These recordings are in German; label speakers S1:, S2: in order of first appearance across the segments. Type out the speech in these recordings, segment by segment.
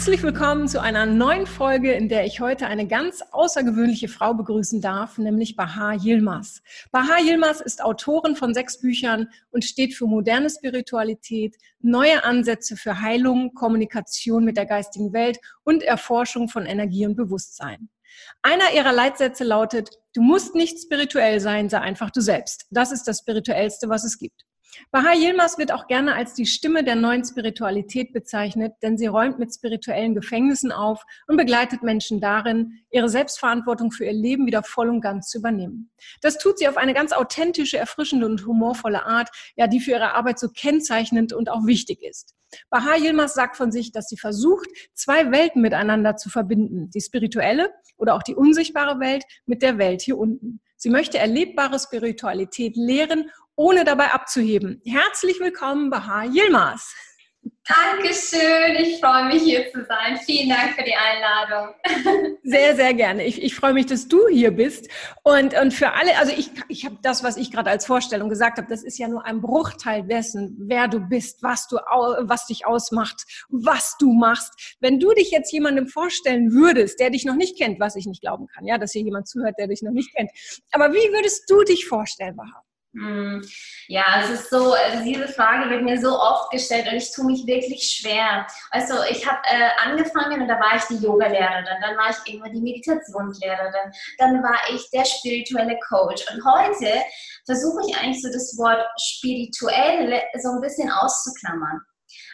S1: Herzlich willkommen zu einer neuen Folge, in der ich heute eine ganz außergewöhnliche Frau begrüßen darf, nämlich Bahar Yilmaz. Bahar Yilmaz ist Autorin von sechs Büchern und steht für moderne Spiritualität, neue Ansätze für Heilung, Kommunikation mit der geistigen Welt und Erforschung von Energie und Bewusstsein. Einer ihrer Leitsätze lautet, du musst nicht spirituell sein, sei einfach du selbst. Das ist das Spirituellste, was es gibt. Baha Yilmaz wird auch gerne als die Stimme der neuen Spiritualität bezeichnet, denn sie räumt mit spirituellen Gefängnissen auf und begleitet Menschen darin, ihre Selbstverantwortung für ihr Leben wieder voll und ganz zu übernehmen. Das tut sie auf eine ganz authentische, erfrischende und humorvolle Art, ja, die für ihre Arbeit so kennzeichnend und auch wichtig ist. Baha Yilmaz sagt von sich, dass sie versucht, zwei Welten miteinander zu verbinden. Die spirituelle oder auch die unsichtbare Welt mit der Welt hier unten. Sie möchte erlebbare Spiritualität lehren ohne dabei abzuheben. Herzlich willkommen, Baha Yilmaz.
S2: Dankeschön, ich freue mich hier zu sein. Vielen Dank für die Einladung.
S1: Sehr, sehr gerne. Ich, ich freue mich, dass du hier bist. Und, und für alle, also ich, ich habe das, was ich gerade als Vorstellung gesagt habe, das ist ja nur ein Bruchteil dessen, wer du bist, was, du, was dich ausmacht, was du machst. Wenn du dich jetzt jemandem vorstellen würdest, der dich noch nicht kennt, was ich nicht glauben kann, ja, dass hier jemand zuhört, der dich noch nicht kennt. Aber wie würdest du dich vorstellen, Baha?
S2: Hm. Ja, es ist so, also diese Frage wird mir so oft gestellt und ich tue mich wirklich schwer. Also ich habe äh, angefangen und da war ich die Yoga-Lehrerin, dann war ich irgendwann die Meditationslehrerin, dann war ich der spirituelle Coach und heute versuche ich eigentlich so das Wort spirituell so ein bisschen auszuklammern.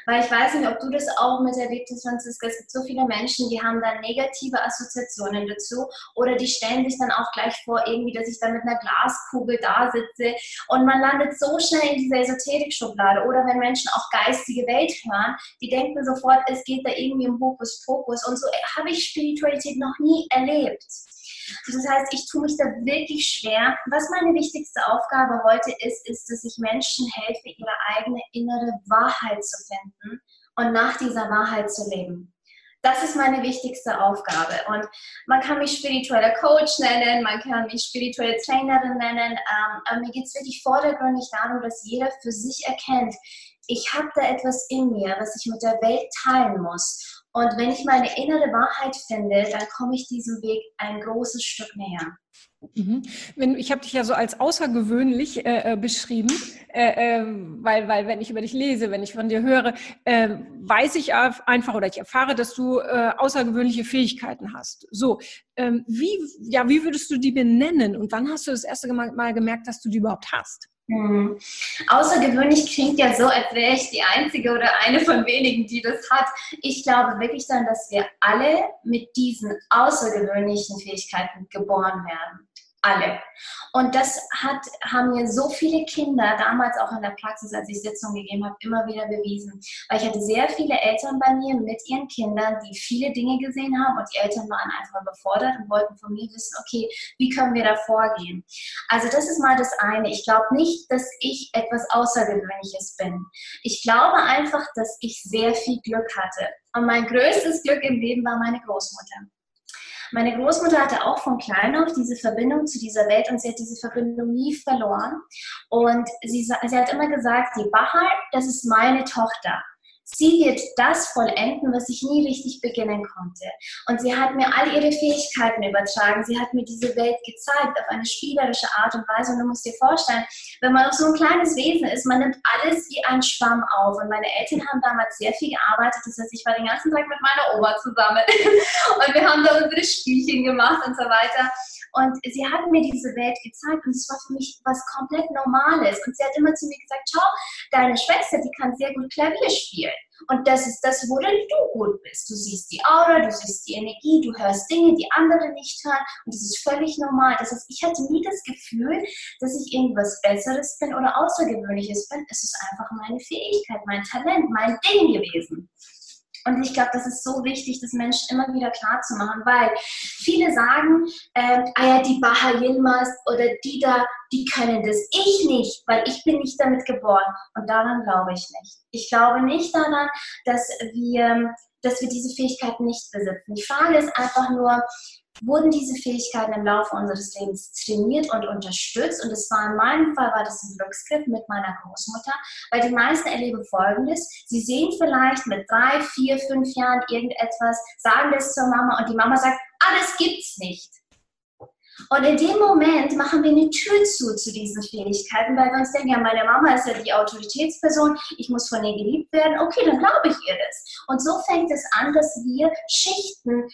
S2: Weil ich weiß nicht, ob du das auch miterlebt hast, Franziska. Es gibt so viele Menschen, die haben da negative Assoziationen dazu oder die stellen sich dann auch gleich vor, irgendwie, dass ich da mit einer Glaskugel da sitze und man landet so schnell in dieser Esoterik-Schublade. Oder wenn Menschen auch geistige Welt hören, die denken sofort, es geht da irgendwie um Hokuspokus und so habe ich Spiritualität noch nie erlebt. Das heißt, ich tue mich da wirklich schwer. Was meine wichtigste Aufgabe heute ist, ist, dass ich Menschen helfe, ihre eigene innere Wahrheit zu finden und nach dieser Wahrheit zu leben. Das ist meine wichtigste Aufgabe. Und man kann mich spiritueller Coach nennen, man kann mich spirituelle Trainerin nennen. Ähm, aber mir geht es wirklich vordergründig darum, dass jeder für sich erkennt, ich habe da etwas in mir, was ich mit der Welt teilen muss. Und wenn ich meine innere Wahrheit finde, dann komme ich diesem Weg ein großes Stück näher.
S1: Mhm. Ich habe dich ja so als außergewöhnlich äh, äh, beschrieben, äh, äh, weil, weil wenn ich über dich lese, wenn ich von dir höre, äh, weiß ich einfach oder ich erfahre, dass du äh, außergewöhnliche Fähigkeiten hast. So, ähm, wie, ja, wie würdest du die benennen und wann hast du das erste Mal gemerkt, dass du die überhaupt hast?
S2: Hm. Außergewöhnlich klingt ja so, als wäre ich die Einzige oder eine von wenigen, die das hat. Ich glaube wirklich dann, dass wir alle mit diesen außergewöhnlichen Fähigkeiten geboren werden alle. Und das hat, haben mir so viele Kinder damals auch in der Praxis, als ich Sitzungen gegeben habe, immer wieder bewiesen. Weil ich hatte sehr viele Eltern bei mir mit ihren Kindern, die viele Dinge gesehen haben und die Eltern waren einfach überfordert und wollten von mir wissen, okay, wie können wir da vorgehen? Also das ist mal das eine. Ich glaube nicht, dass ich etwas Außergewöhnliches bin. Ich glaube einfach, dass ich sehr viel Glück hatte. Und mein größtes Glück im Leben war meine Großmutter. Meine Großmutter hatte auch von klein auf diese Verbindung zu dieser Welt und sie hat diese Verbindung nie verloren. Und sie, sie hat immer gesagt, die Bahar, das ist meine Tochter sie wird das vollenden, was ich nie richtig beginnen konnte. Und sie hat mir all ihre Fähigkeiten übertragen. Sie hat mir diese Welt gezeigt auf eine spielerische Art und Weise. Und du musst dir vorstellen, wenn man noch so ein kleines Wesen ist, man nimmt alles wie ein Schwamm auf. Und meine Eltern haben damals sehr viel gearbeitet. Das heißt, ich war den ganzen Tag mit meiner Oma zusammen. und wir haben da unsere Spielchen gemacht und so weiter. Und sie hat mir diese Welt gezeigt und es war für mich was komplett Normales. Und sie hat immer zu mir gesagt, schau, deine Schwester, die kann sehr gut Klavier spielen. Und das ist das, worin du gut bist. Du siehst die Aura, du siehst die Energie, du hörst Dinge, die andere nicht hören. Und das ist völlig normal. Das heißt, ich hatte nie das Gefühl, dass ich irgendwas Besseres bin oder Außergewöhnliches bin. Es ist einfach meine Fähigkeit, mein Talent, mein Ding gewesen. Und ich glaube, das ist so wichtig, das Menschen immer wieder klar zu machen, weil viele sagen, äh, ah ja, die Baha Yilmaz oder die da, die können das. Ich nicht, weil ich bin nicht damit geboren. Und daran glaube ich nicht. Ich glaube nicht daran, dass wir, dass wir diese Fähigkeiten nicht besitzen. Die Frage ist einfach nur, wurden diese Fähigkeiten im Laufe unseres Lebens trainiert und unterstützt. Und es war in meinem Fall war das ein Glücksgriff mit meiner Großmutter, weil die meisten erleben Folgendes. Sie sehen vielleicht mit drei, vier, fünf Jahren irgendetwas, sagen das zur Mama und die Mama sagt, ah, das gibt's nicht. Und in dem Moment machen wir eine Tür zu zu diesen Fähigkeiten, weil wir uns denken, ja, meine Mama ist ja die Autoritätsperson, ich muss von ihr geliebt werden, okay, dann glaube ich ihr das. Und so fängt es an, dass wir Schichten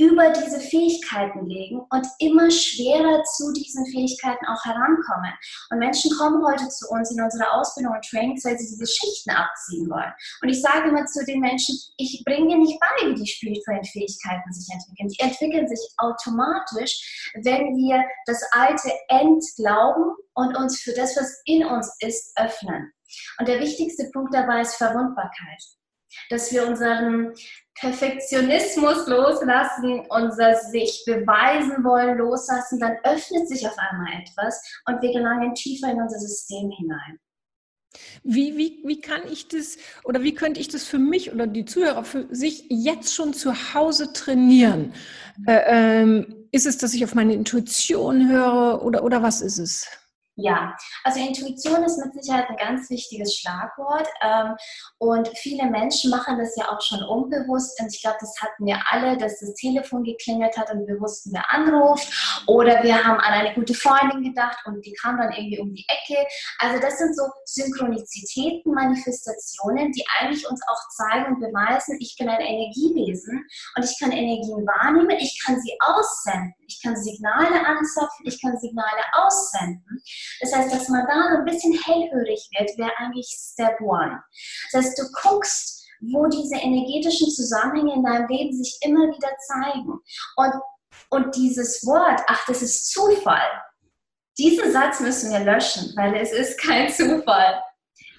S2: über diese Fähigkeiten legen und immer schwerer zu diesen Fähigkeiten auch herankommen. Und Menschen kommen heute zu uns in unsere Ausbildung und Trainings, weil sie diese Schichten abziehen wollen. Und ich sage immer zu den Menschen, ich bringe dir nicht bei, wie die spirituellen Fähigkeiten sich entwickeln. Die entwickeln sich automatisch, wenn wir das alte entglauben und uns für das, was in uns ist, öffnen. Und der wichtigste Punkt dabei ist Verwundbarkeit dass wir unseren Perfektionismus loslassen, unser sich beweisen wollen loslassen, dann öffnet sich auf einmal etwas und wir gelangen tiefer in unser System hinein.
S1: Wie, wie, wie kann ich das oder wie könnte ich das für mich oder die Zuhörer für sich jetzt schon zu Hause trainieren? Äh, ähm, ist es, dass ich auf meine Intuition höre oder, oder was ist es?
S2: Ja, also Intuition ist mit Sicherheit ein ganz wichtiges Schlagwort ähm, und viele Menschen machen das ja auch schon unbewusst und ich glaube, das hatten wir alle, dass das Telefon geklingelt hat und wir wussten, wer anruft oder wir haben an eine gute Freundin gedacht und die kam dann irgendwie um die Ecke. Also das sind so Synchronizitäten, Manifestationen, die eigentlich uns auch zeigen und beweisen, ich bin ein Energiewesen und ich kann Energien wahrnehmen, ich kann sie aussenden, ich kann Signale anzapfen, ich kann Signale aussenden. Das heißt, dass man da ein bisschen hellhörig wird, wäre eigentlich Step One. Das heißt, du guckst, wo diese energetischen Zusammenhänge in deinem Leben sich immer wieder zeigen. Und, und dieses Wort, ach, das ist Zufall, diesen Satz müssen wir löschen, weil es ist kein Zufall.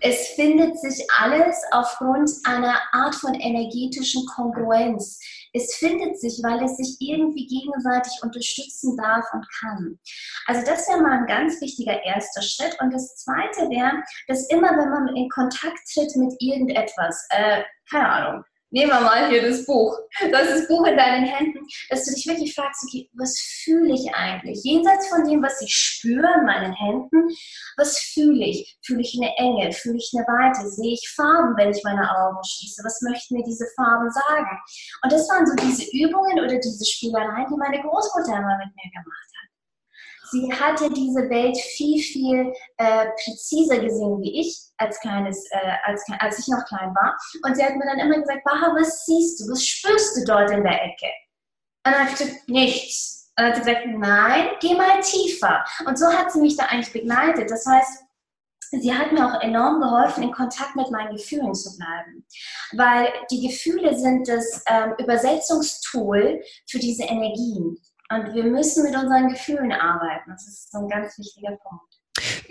S2: Es findet sich alles aufgrund einer Art von energetischen Kongruenz. Es findet sich, weil es sich irgendwie gegenseitig unterstützen darf und kann. Also das wäre mal ein ganz wichtiger erster Schritt. Und das Zweite wäre, dass immer, wenn man in Kontakt tritt mit irgendetwas, äh, keine Ahnung, nehmen wir mal hier das Buch. Das ist das Buch in deinen Händen, dass du dich wirklich fragst, okay, was fühle ich eigentlich? Jenseits von dem, was ich spüre in meinen Händen, was fühle ich? Fühle ich eine Enge? Fühle ich eine Weite? Sehe ich Farben, wenn ich meine Augen schließe? Was möchten mir diese Farben sagen? Und das waren so diese Übungen oder diese Spielereien, die meine Großmutter immer mit mir gemacht hat sie hatte diese Welt viel, viel äh, präziser gesehen wie ich als kleines, äh, als, als ich noch klein war. Und sie hat mir dann immer gesagt, Baha, was siehst du, was spürst du dort in der Ecke? Und dann habe ich gesagt, nichts. Und dann hat sie gesagt, nein, geh mal tiefer. Und so hat sie mich da eigentlich begleitet. Das heißt, sie hat mir auch enorm geholfen, in Kontakt mit meinen Gefühlen zu bleiben. Weil die Gefühle sind das ähm, Übersetzungstool für diese Energien. Und wir müssen mit unseren Gefühlen arbeiten. Das ist so ein ganz wichtiger Punkt.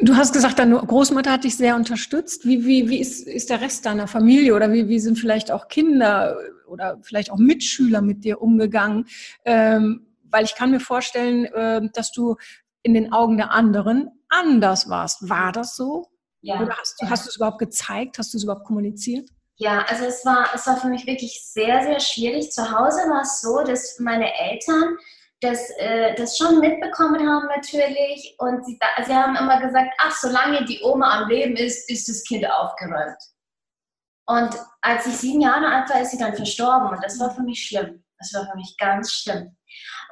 S1: Du hast gesagt, deine Großmutter hat dich sehr unterstützt. Wie, wie, wie ist, ist der Rest deiner Familie oder wie, wie sind vielleicht auch Kinder oder vielleicht auch Mitschüler mit dir umgegangen? Ähm, weil ich kann mir vorstellen, äh, dass du in den Augen der anderen anders warst. War das so? Ja. Oder hast, hast du es überhaupt gezeigt? Hast du es überhaupt kommuniziert?
S2: Ja, also es war, es war für mich wirklich sehr, sehr schwierig. Zu Hause war es so, dass meine Eltern das, äh, das schon mitbekommen haben natürlich. Und sie, sie haben immer gesagt, ach, solange die Oma am Leben ist, ist das Kind aufgeräumt. Und als ich sieben Jahre alt war, ist sie dann verstorben. Und das war für mich schlimm. Das war für mich ganz schlimm.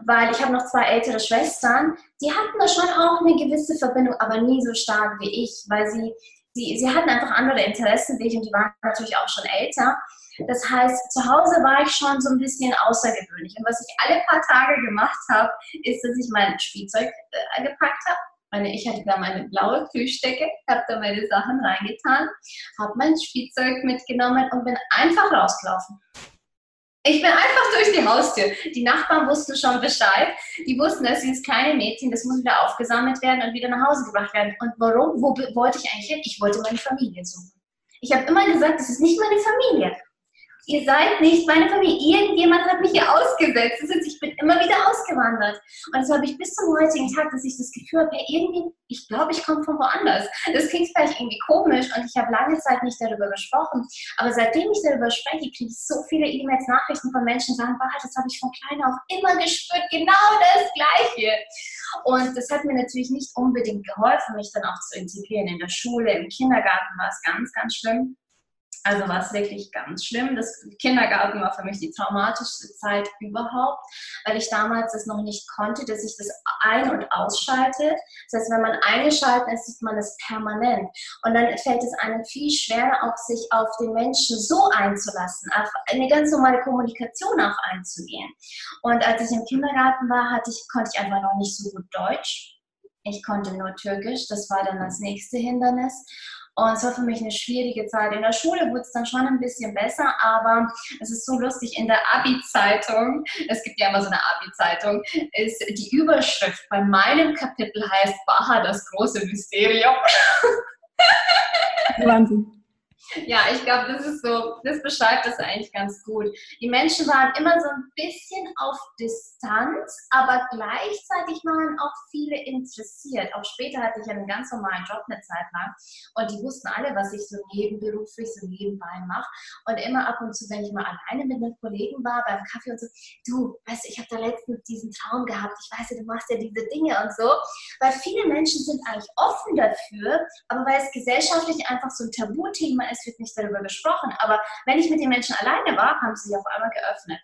S2: Weil ich habe noch zwei ältere Schwestern, die hatten da schon auch eine gewisse Verbindung, aber nie so stark wie ich, weil sie, sie, sie hatten einfach andere Interessen wie ich und die waren natürlich auch schon älter. Das heißt, zu Hause war ich schon so ein bisschen außergewöhnlich. Und was ich alle paar Tage gemacht habe, ist, dass ich mein Spielzeug äh, gepackt habe. Meine, ich hatte da meine blaue Kühlstecke, habe da meine Sachen reingetan, habe mein Spielzeug mitgenommen und bin einfach rausgelaufen. Ich bin einfach durch die Haustür. Die Nachbarn wussten schon Bescheid. Die wussten, dass dieses kleine Mädchen, das muss wieder aufgesammelt werden und wieder nach Hause gebracht werden. Und warum? Wo wollte ich eigentlich hin? Ich wollte meine Familie suchen. Ich habe immer gesagt, das ist nicht meine Familie ihr seid nicht meine Familie. Irgendjemand hat mich hier ausgesetzt. Das heißt, ich bin immer wieder ausgewandert. Und so habe ich bis zum heutigen Tag, dass ich das Gefühl habe, ja, irgendwie, ich glaube, ich komme von woanders. Das klingt vielleicht irgendwie komisch und ich habe lange Zeit nicht darüber gesprochen. Aber seitdem ich darüber spreche, kriege ich so viele E-Mails, Nachrichten von Menschen, die sagen, das habe ich von klein auf immer gespürt, genau das Gleiche. Und das hat mir natürlich nicht unbedingt geholfen, mich dann auch zu integrieren. In der Schule, im Kindergarten war es ganz, ganz schlimm. Also war es wirklich ganz schlimm. Das Kindergarten war für mich die traumatischste Zeit überhaupt, weil ich damals das noch nicht konnte, dass ich das ein- und ausschalte. Das heißt, wenn man eingeschaltet ist, sieht man es permanent. Und dann fällt es einem viel schwerer, auch sich auf den Menschen so einzulassen, auf eine ganz normale Kommunikation auch einzugehen. Und als ich im Kindergarten war, hatte ich, konnte ich einfach noch nicht so gut Deutsch. Ich konnte nur Türkisch, das war dann das nächste Hindernis. Und es war für mich eine schwierige Zeit. In der Schule wurde es dann schon ein bisschen besser, aber es ist so lustig, in der Abi-Zeitung, es gibt ja immer so eine Abi-Zeitung, ist die Überschrift bei meinem Kapitel heißt Baha, das große Mysterium.
S1: Wahnsinn.
S2: Ja, ich glaube, das ist so, das beschreibt das eigentlich ganz gut. Die Menschen waren immer so ein bisschen auf Distanz, aber gleichzeitig waren auch viele interessiert. Auch später hatte ich einen ganz normalen Job eine Zeit lang und die wussten alle, was ich so nebenberuflich, so nebenbei mache. Und immer ab und zu, wenn ich mal alleine mit einem Kollegen war beim Kaffee und so, du, weißt du, ich habe da letztens diesen Traum gehabt, ich weiß ja, du machst ja diese Dinge und so. Weil viele Menschen sind eigentlich offen dafür, aber weil es gesellschaftlich einfach so ein Tabuthema ist, es wird nicht darüber gesprochen. Aber wenn ich mit den Menschen alleine war, haben sie sich auf einmal geöffnet.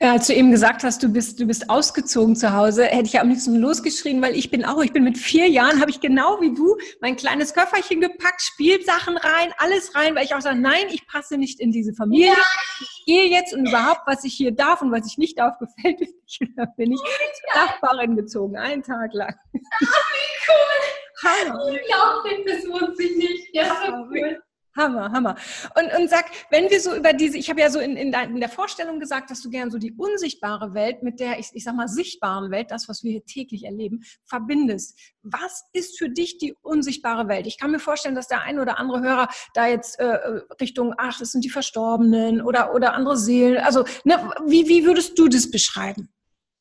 S1: Als du eben gesagt hast, du bist, du bist ausgezogen zu Hause, hätte ich am liebsten losgeschrien, weil ich bin auch, ich bin mit vier Jahren, habe ich genau wie du mein kleines Köfferchen gepackt, Spielsachen rein, alles rein, weil ich auch sage, nein, ich passe nicht in diese Familie. Ja. Ich gehe jetzt und überhaupt, was ich hier darf und was ich nicht darf, gefällt mir nicht. Da bin ich zur Nachbarin gezogen, einen Tag lang. Ach,
S2: wie cool. Hammer. Unglaublich, das wusste ich nicht. Ja, so cool.
S1: Hammer, Hammer. Und, und sag, wenn wir so über diese, ich habe ja so in, in, in, der Vorstellung gesagt, dass du gern so die unsichtbare Welt mit der, ich, ich sag mal, sichtbaren Welt, das, was wir hier täglich erleben, verbindest. Was ist für dich die unsichtbare Welt? Ich kann mir vorstellen, dass der ein oder andere Hörer da jetzt äh, Richtung, ach, das sind die Verstorbenen oder, oder andere Seelen. Also, ne, wie, wie würdest du das beschreiben?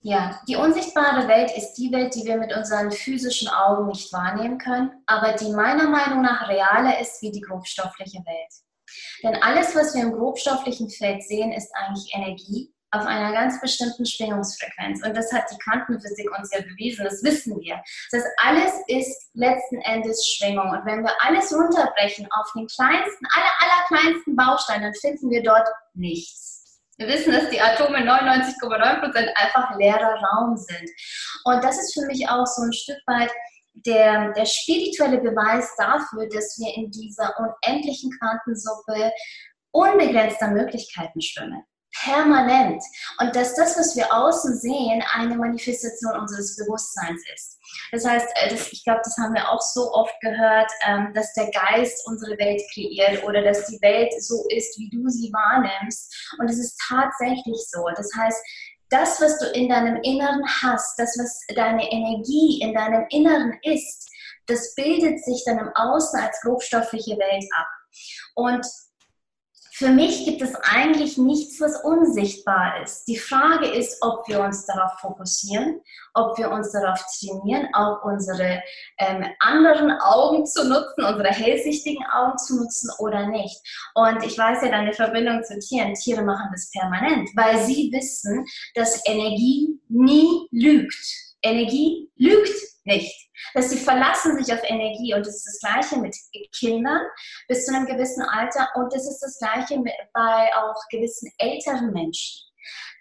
S2: Ja, die unsichtbare Welt ist die Welt, die wir mit unseren physischen Augen nicht wahrnehmen können, aber die meiner Meinung nach realer ist wie die grobstoffliche Welt. Denn alles, was wir im grobstofflichen Feld sehen, ist eigentlich Energie auf einer ganz bestimmten Schwingungsfrequenz. Und das hat die Quantenphysik uns ja bewiesen, das wissen wir. Das alles ist letzten Endes Schwingung. Und wenn wir alles runterbrechen auf den kleinsten, aller, aller kleinsten Baustein, dann finden wir dort nichts. Wir wissen, dass die Atome 99,9% einfach leerer Raum sind. Und das ist für mich auch so ein Stück weit der, der spirituelle Beweis dafür, dass wir in dieser unendlichen Quantensuppe unbegrenzter Möglichkeiten schwimmen permanent. Und dass das, was wir außen sehen, eine Manifestation unseres Bewusstseins ist. Das heißt, äh, das, ich glaube, das haben wir auch so oft gehört, ähm, dass der Geist unsere Welt kreiert oder dass die Welt so ist, wie du sie wahrnimmst. Und es ist tatsächlich so. Das heißt, das, was du in deinem Inneren hast, das, was deine Energie in deinem Inneren ist, das bildet sich dann im Außen als grobstoffliche Welt ab. Und für mich gibt es eigentlich nichts, was unsichtbar ist. Die Frage ist, ob wir uns darauf fokussieren, ob wir uns darauf trainieren, auch unsere ähm, anderen Augen zu nutzen, unsere hellsichtigen Augen zu nutzen oder nicht. Und ich weiß ja deine Verbindung zu Tieren. Tiere machen das permanent, weil sie wissen, dass Energie nie lügt. Energie lügt nicht dass sie verlassen sich auf Energie und das ist das Gleiche mit Kindern bis zu einem gewissen Alter und das ist das Gleiche bei auch gewissen älteren Menschen.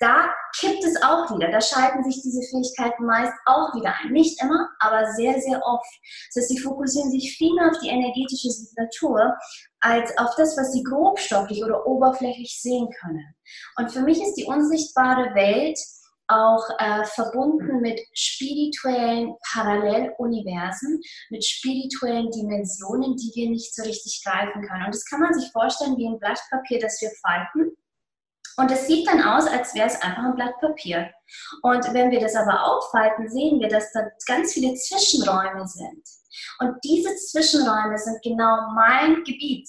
S2: Da kippt es auch wieder, da schalten sich diese Fähigkeiten meist auch wieder ein. Nicht immer, aber sehr, sehr oft. Das heißt, sie fokussieren sich viel mehr auf die energetische Signatur als auf das, was sie grobstofflich oder oberflächlich sehen können. Und für mich ist die unsichtbare Welt auch äh, verbunden mit spirituellen Paralleluniversen, mit spirituellen Dimensionen, die wir nicht so richtig greifen können. Und das kann man sich vorstellen wie ein Blatt Papier, das wir falten. Und es sieht dann aus, als wäre es einfach ein Blatt Papier. Und wenn wir das aber auffalten, sehen wir, dass da ganz viele Zwischenräume sind. Und diese Zwischenräume sind genau mein Gebiet.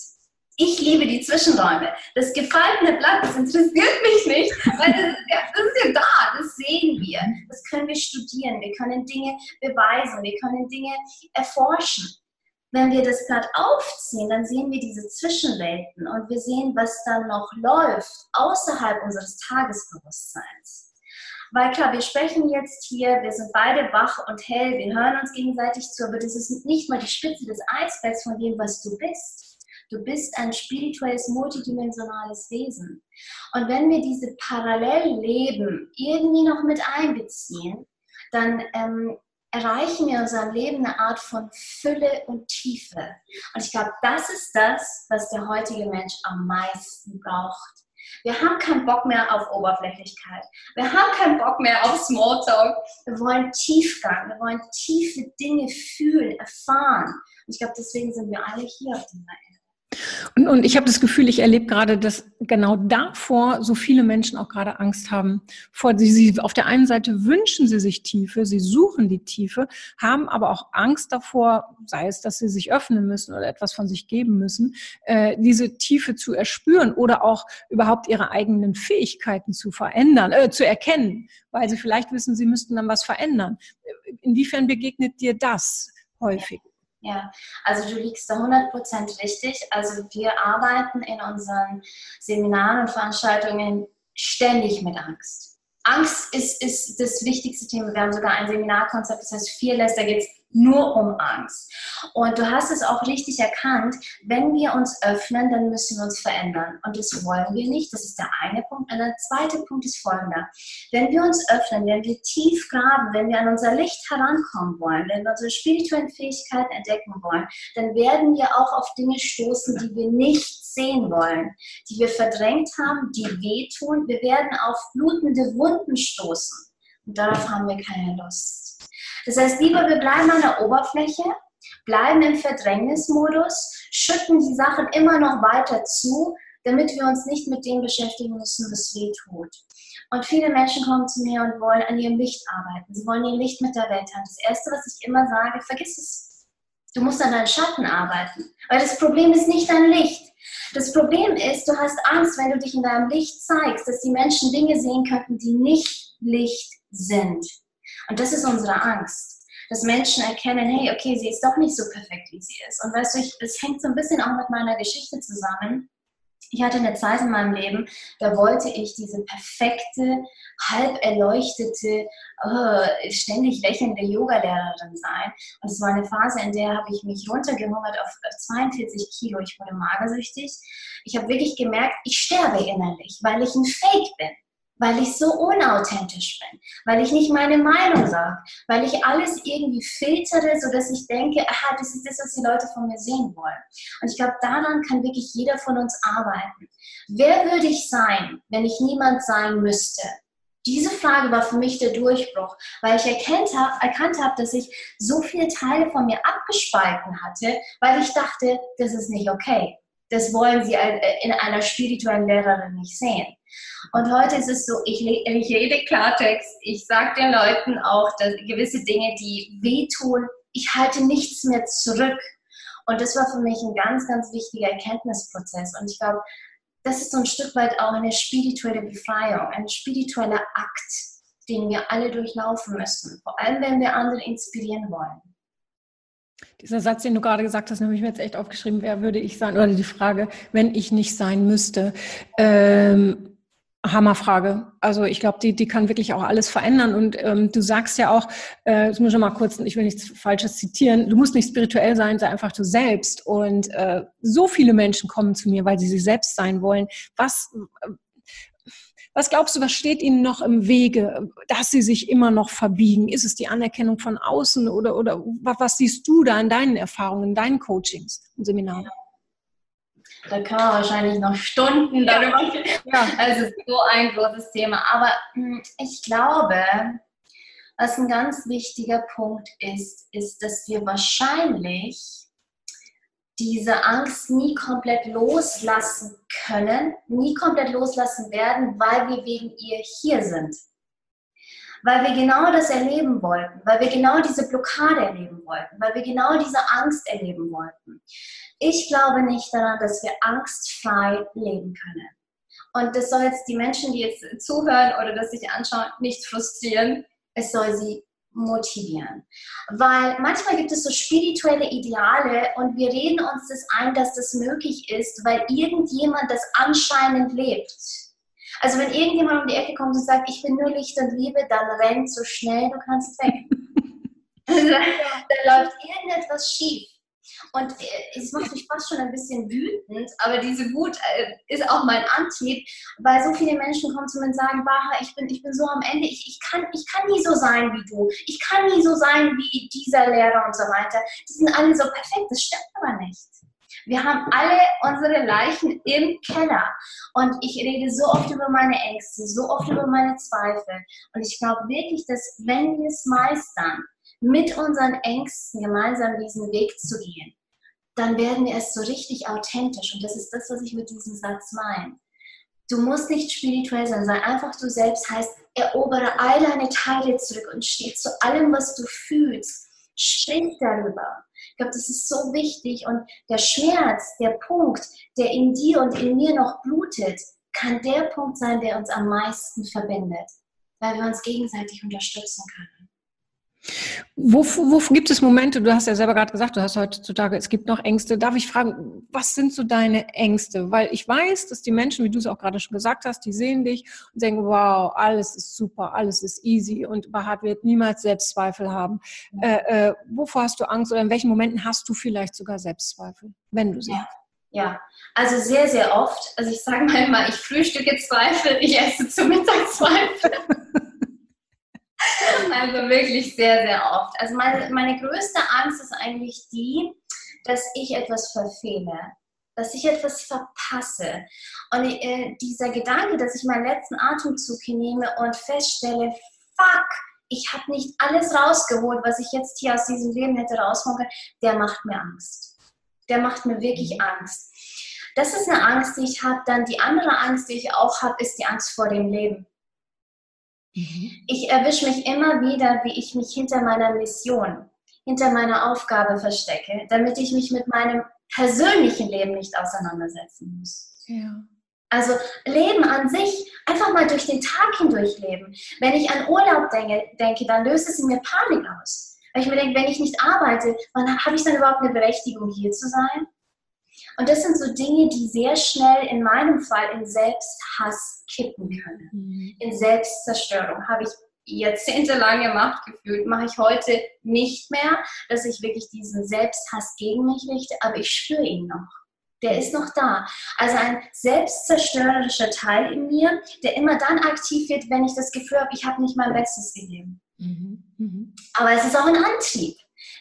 S2: Ich liebe die Zwischenräume. Das gefaltete Blatt, das interessiert mich nicht, weil das ist, ja, das ist ja da, das sehen wir. Das können wir studieren, wir können Dinge beweisen, wir können Dinge erforschen. Wenn wir das Blatt aufziehen, dann sehen wir diese Zwischenwelten und wir sehen, was dann noch läuft außerhalb unseres Tagesbewusstseins. Weil klar, wir sprechen jetzt hier, wir sind beide wach und hell, wir hören uns gegenseitig zu, aber das ist nicht mal die Spitze des Eisbergs von dem, was du bist. Du bist ein spirituelles, multidimensionales Wesen. Und wenn wir diese Parallelleben irgendwie noch mit einbeziehen, dann ähm, erreichen wir in unserem Leben eine Art von Fülle und Tiefe. Und ich glaube, das ist das, was der heutige Mensch am meisten braucht. Wir haben keinen Bock mehr auf Oberflächlichkeit. Wir haben keinen Bock mehr auf Smalltalk. Wir wollen Tiefgang. Wir wollen tiefe Dinge fühlen, erfahren. Und ich glaube, deswegen sind wir alle hier auf dieser Erde.
S1: Und, und ich habe das Gefühl, ich erlebe gerade, dass genau davor so viele Menschen auch gerade Angst haben. Vor sie, sie auf der einen Seite wünschen sie sich Tiefe, sie suchen die Tiefe, haben aber auch Angst davor, sei es, dass sie sich öffnen müssen oder etwas von sich geben müssen, äh, diese Tiefe zu erspüren oder auch überhaupt ihre eigenen Fähigkeiten zu verändern, äh, zu erkennen, weil sie vielleicht wissen, sie müssten dann was verändern. Inwiefern begegnet dir das häufig?
S2: Ja, also du liegst da 100% richtig. Also wir arbeiten in unseren Seminaren und Veranstaltungen ständig mit Angst. Angst ist, ist das wichtigste Thema. Wir haben sogar ein Seminarkonzept, das heißt Fearless, da geht es nur um Angst. Und du hast es auch richtig erkannt, wenn wir uns öffnen, dann müssen wir uns verändern. Und das wollen wir nicht. Das ist der eine Punkt. Und der zweite Punkt ist folgender. Wenn wir uns öffnen, wenn wir tief graben, wenn wir an unser Licht herankommen wollen, wenn wir unsere spirituellen Fähigkeiten entdecken wollen, dann werden wir auch auf Dinge stoßen, die wir nicht sehen wollen, die wir verdrängt haben, die wehtun. Wir werden auf blutende Wunden stoßen. Und darauf haben wir keine Lust. Das heißt, lieber wir bleiben an der Oberfläche, bleiben im Verdrängnismodus, schütten die Sachen immer noch weiter zu, damit wir uns nicht mit dem beschäftigen müssen, was weh tut. Und viele Menschen kommen zu mir und wollen an ihrem Licht arbeiten. Sie wollen ihr Licht mit der Welt haben. Das Erste, was ich immer sage, vergiss es. Du musst an deinen Schatten arbeiten. Weil das Problem ist nicht dein Licht. Das Problem ist, du hast Angst, wenn du dich in deinem Licht zeigst, dass die Menschen Dinge sehen könnten, die nicht Licht sind. Und das ist unsere Angst, dass Menschen erkennen, hey, okay, sie ist doch nicht so perfekt, wie sie ist. Und weißt du, es hängt so ein bisschen auch mit meiner Geschichte zusammen. Ich hatte eine Zeit in meinem Leben, da wollte ich diese perfekte, halb erleuchtete, oh, ständig lächelnde Yogalehrerin sein. Und es war eine Phase, in der habe ich mich runtergehungert auf 42 Kilo. Ich wurde magersüchtig. Ich habe wirklich gemerkt, ich sterbe innerlich, weil ich ein Fake bin weil ich so unauthentisch bin, weil ich nicht meine Meinung sage, weil ich alles irgendwie filtere, sodass ich denke, aha, das ist das, was die Leute von mir sehen wollen. Und ich glaube, daran kann wirklich jeder von uns arbeiten. Wer würde ich sein, wenn ich niemand sein müsste? Diese Frage war für mich der Durchbruch, weil ich erkannt habe, erkannt habe, dass ich so viele Teile von mir abgespalten hatte, weil ich dachte, das ist nicht okay. Das wollen sie in einer spirituellen Lehrerin nicht sehen. Und heute ist es so, ich, ich rede Klartext, ich sage den Leuten auch, gewisse Dinge, die wehtun, ich halte nichts mehr zurück. Und das war für mich ein ganz, ganz wichtiger Erkenntnisprozess. Und ich glaube, das ist so ein Stück weit auch eine spirituelle Befreiung, ein spiritueller Akt, den wir alle durchlaufen müssen. Vor allem, wenn wir andere inspirieren wollen.
S1: Dieser Satz, den du gerade gesagt hast, habe ich mir jetzt echt aufgeschrieben, wer würde ich sein? Oder die Frage, wenn ich nicht sein müsste. Ähm, Hammerfrage. Also ich glaube, die, die kann wirklich auch alles verändern. Und ähm, du sagst ja auch, äh, das muss ich mal kurz, ich will nichts Falsches zitieren, du musst nicht spirituell sein, sei einfach du selbst. Und äh, so viele Menschen kommen zu mir, weil sie sie selbst sein wollen. Was, was glaubst du, was steht ihnen noch im Wege, dass sie sich immer noch verbiegen? Ist es die Anerkennung von außen oder, oder was, siehst du da in deinen Erfahrungen, in deinen Coachings und Seminaren?
S2: Da kann man wahrscheinlich noch Stunden darüber ja. Also so ein großes Thema. Aber hm, ich glaube, was ein ganz wichtiger Punkt ist, ist, dass wir wahrscheinlich diese Angst nie komplett loslassen können, nie komplett loslassen werden, weil wir wegen ihr hier sind. weil wir genau das erleben wollten, weil wir genau diese Blockade erleben wollten, weil wir genau diese Angst erleben wollten. Ich glaube nicht daran, dass wir angstfrei leben können. Und das soll jetzt die Menschen, die jetzt zuhören oder das sich anschauen, nicht frustrieren. Es soll sie motivieren. Weil manchmal gibt es so spirituelle Ideale und wir reden uns das ein, dass das möglich ist, weil irgendjemand das anscheinend lebt. Also wenn irgendjemand um die Ecke kommt und sagt, ich bin nur Licht und Liebe, dann rennt so schnell, du kannst weg. also, da läuft irgendetwas schief. Und äh, es macht mich fast schon ein bisschen wütend, aber diese Wut äh, ist auch mein Antrieb, weil so viele Menschen kommen zu mir und sagen, Baha, ich bin, ich bin so am Ende, ich, ich, kann, ich kann nie so sein wie du, ich kann nie so sein wie dieser Lehrer und so weiter. Die sind alle so perfekt, das stimmt aber nicht. Wir haben alle unsere Leichen im Keller. Und ich rede so oft über meine Ängste, so oft über meine Zweifel. Und ich glaube wirklich, dass wenn wir es meistern, mit unseren Ängsten gemeinsam diesen Weg zu gehen, dann werden wir es so richtig authentisch. Und das ist das, was ich mit diesem Satz meine. Du musst nicht spirituell sein, sei einfach du selbst. Heißt, erobere all deine Teile zurück und steh zu allem, was du fühlst. Sprich darüber. Ich glaube, das ist so wichtig. Und der Schmerz, der Punkt, der in dir und in mir noch blutet, kann der Punkt sein, der uns am meisten verbindet, weil wir uns gegenseitig unterstützen können.
S1: Wo, wo, gibt es Momente, du hast ja selber gerade gesagt, du hast heutzutage, es gibt noch Ängste. Darf ich fragen, was sind so deine Ängste? Weil ich weiß, dass die Menschen, wie du es auch gerade schon gesagt hast, die sehen dich und denken, wow, alles ist super, alles ist easy und Bahat wird niemals Selbstzweifel haben. Äh, äh, wovor hast du Angst oder in welchen Momenten hast du vielleicht sogar Selbstzweifel, wenn du sie
S2: ja. hast? Ja, also sehr, sehr oft. Also ich sage mal immer, ich frühstücke Zweifel, ich esse zu Mittag Zweifel. Also wirklich sehr, sehr oft. Also meine, meine größte Angst ist eigentlich die, dass ich etwas verfehle, dass ich etwas verpasse. Und äh, dieser Gedanke, dass ich meinen letzten Atemzug hinnehme und feststelle, fuck, ich habe nicht alles rausgeholt, was ich jetzt hier aus diesem Leben hätte rausholen können, der macht mir Angst. Der macht mir wirklich mhm. Angst. Das ist eine Angst, die ich habe. Dann die andere Angst, die ich auch habe, ist die Angst vor dem Leben. Mhm. Ich erwische mich immer wieder, wie ich mich hinter meiner Mission, hinter meiner Aufgabe verstecke, damit ich mich mit meinem persönlichen Leben nicht auseinandersetzen muss. Ja. Also Leben an sich, einfach mal durch den Tag hindurch leben. Wenn ich an Urlaub denke, denke dann löst es in mir Panik aus. Weil ich mir denke, wenn ich nicht arbeite, wann habe ich dann überhaupt eine Berechtigung, hier zu sein? Und das sind so Dinge, die sehr schnell in meinem Fall in Selbsthass kippen können. Mhm. In Selbstzerstörung habe ich jahrzehntelang gemacht gefühlt, mache ich heute nicht mehr, dass ich wirklich diesen Selbsthass gegen mich richte, aber ich spüre ihn noch. Der ist noch da. Also ein selbstzerstörerischer Teil in mir, der immer dann aktiv wird, wenn ich das Gefühl habe, ich habe nicht mein Bestes gegeben. Mhm. Mhm. Aber es ist auch ein Antrieb.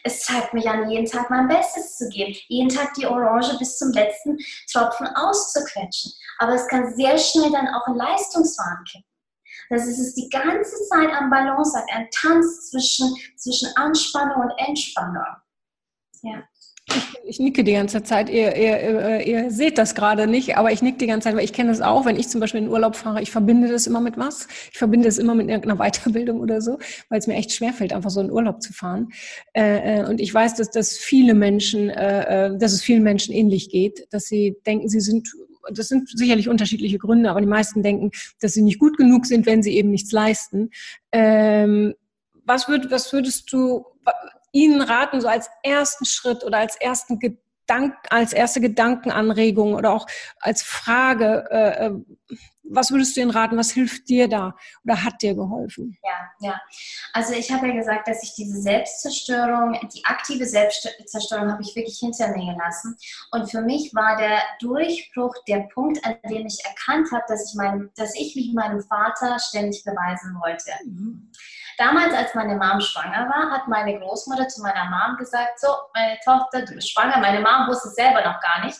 S2: Es zeigt mich an, jeden Tag mein Bestes zu geben, jeden Tag die Orange bis zum letzten Tropfen auszuquetschen. Aber es kann sehr schnell dann auch in Leistungswahn kippen. Das ist es die ganze Zeit am Balance, ein Tanz zwischen, zwischen Anspannung und Entspannung.
S1: Ja. Ich, nicke die ganze Zeit. Ihr, ihr, ihr, seht das gerade nicht, aber ich nicke die ganze Zeit, weil ich kenne das auch, wenn ich zum Beispiel in Urlaub fahre, ich verbinde das immer mit was. Ich verbinde es immer mit irgendeiner Weiterbildung oder so, weil es mir echt schwerfällt, einfach so in Urlaub zu fahren. Äh, äh, und ich weiß, dass, dass viele Menschen, äh, dass es vielen Menschen ähnlich geht, dass sie denken, sie sind das sind sicherlich unterschiedliche Gründe, aber die meisten denken, dass sie nicht gut genug sind, wenn sie eben nichts leisten. Ähm, was, würd, was würdest du, Ihnen raten, so als ersten Schritt oder als ersten Gedank, als erste Gedankenanregung oder auch als Frage, äh, äh, was würdest du Ihnen raten? Was hilft dir da oder hat dir geholfen?
S2: Ja, ja. Also ich habe ja gesagt, dass ich diese Selbstzerstörung, die aktive Selbstzerstörung habe ich wirklich hinter mir gelassen. Und für mich war der Durchbruch der Punkt, an dem ich erkannt habe, dass ich, mein, dass ich mich meinem Vater ständig beweisen wollte. Mhm. Damals, als meine Mom schwanger war, hat meine Großmutter zu meiner Mom gesagt, so, meine Tochter, du bist schwanger. Meine Mom wusste es selber noch gar nicht.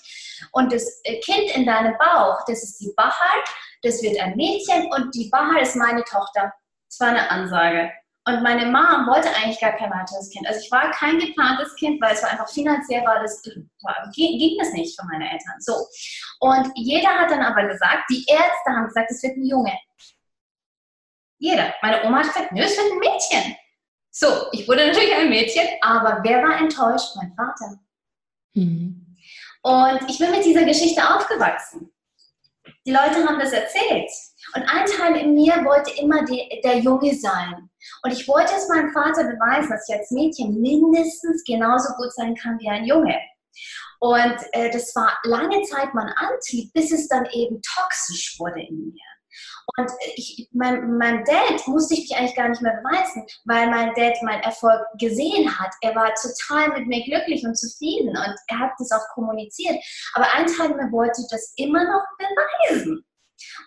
S2: Und das äh, Kind in deinem Bauch, das ist die Bahar, das wird ein Mädchen und die Bahar ist meine Tochter. Das war eine Ansage. Und meine Mom wollte eigentlich gar kein weiteres Kind. Also ich war kein geplantes Kind, weil es war einfach finanziell war das war, ging das nicht für meine Eltern. So. Und jeder hat dann aber gesagt, die Ärzte haben gesagt, es wird ein Junge. Jeder. Meine Oma hat gesagt, nö, es wird ein Mädchen. So, ich wurde natürlich ein Mädchen, aber wer war enttäuscht? Mein Vater. Mhm. Und ich bin mit dieser Geschichte aufgewachsen. Die Leute haben das erzählt. Und ein Teil in mir wollte immer die, der Junge sein. Und ich wollte es meinem Vater beweisen, dass ich als Mädchen mindestens genauso gut sein kann wie ein Junge. Und äh, das war lange Zeit mein Antrieb, bis es dann eben toxisch wurde in mir. Und ich, mein, mein Dad musste ich mich eigentlich gar nicht mehr beweisen, weil mein Dad meinen Erfolg gesehen hat. Er war total mit mir glücklich und zufrieden und er hat das auch kommuniziert. Aber ein Teil mir wollte das immer noch beweisen.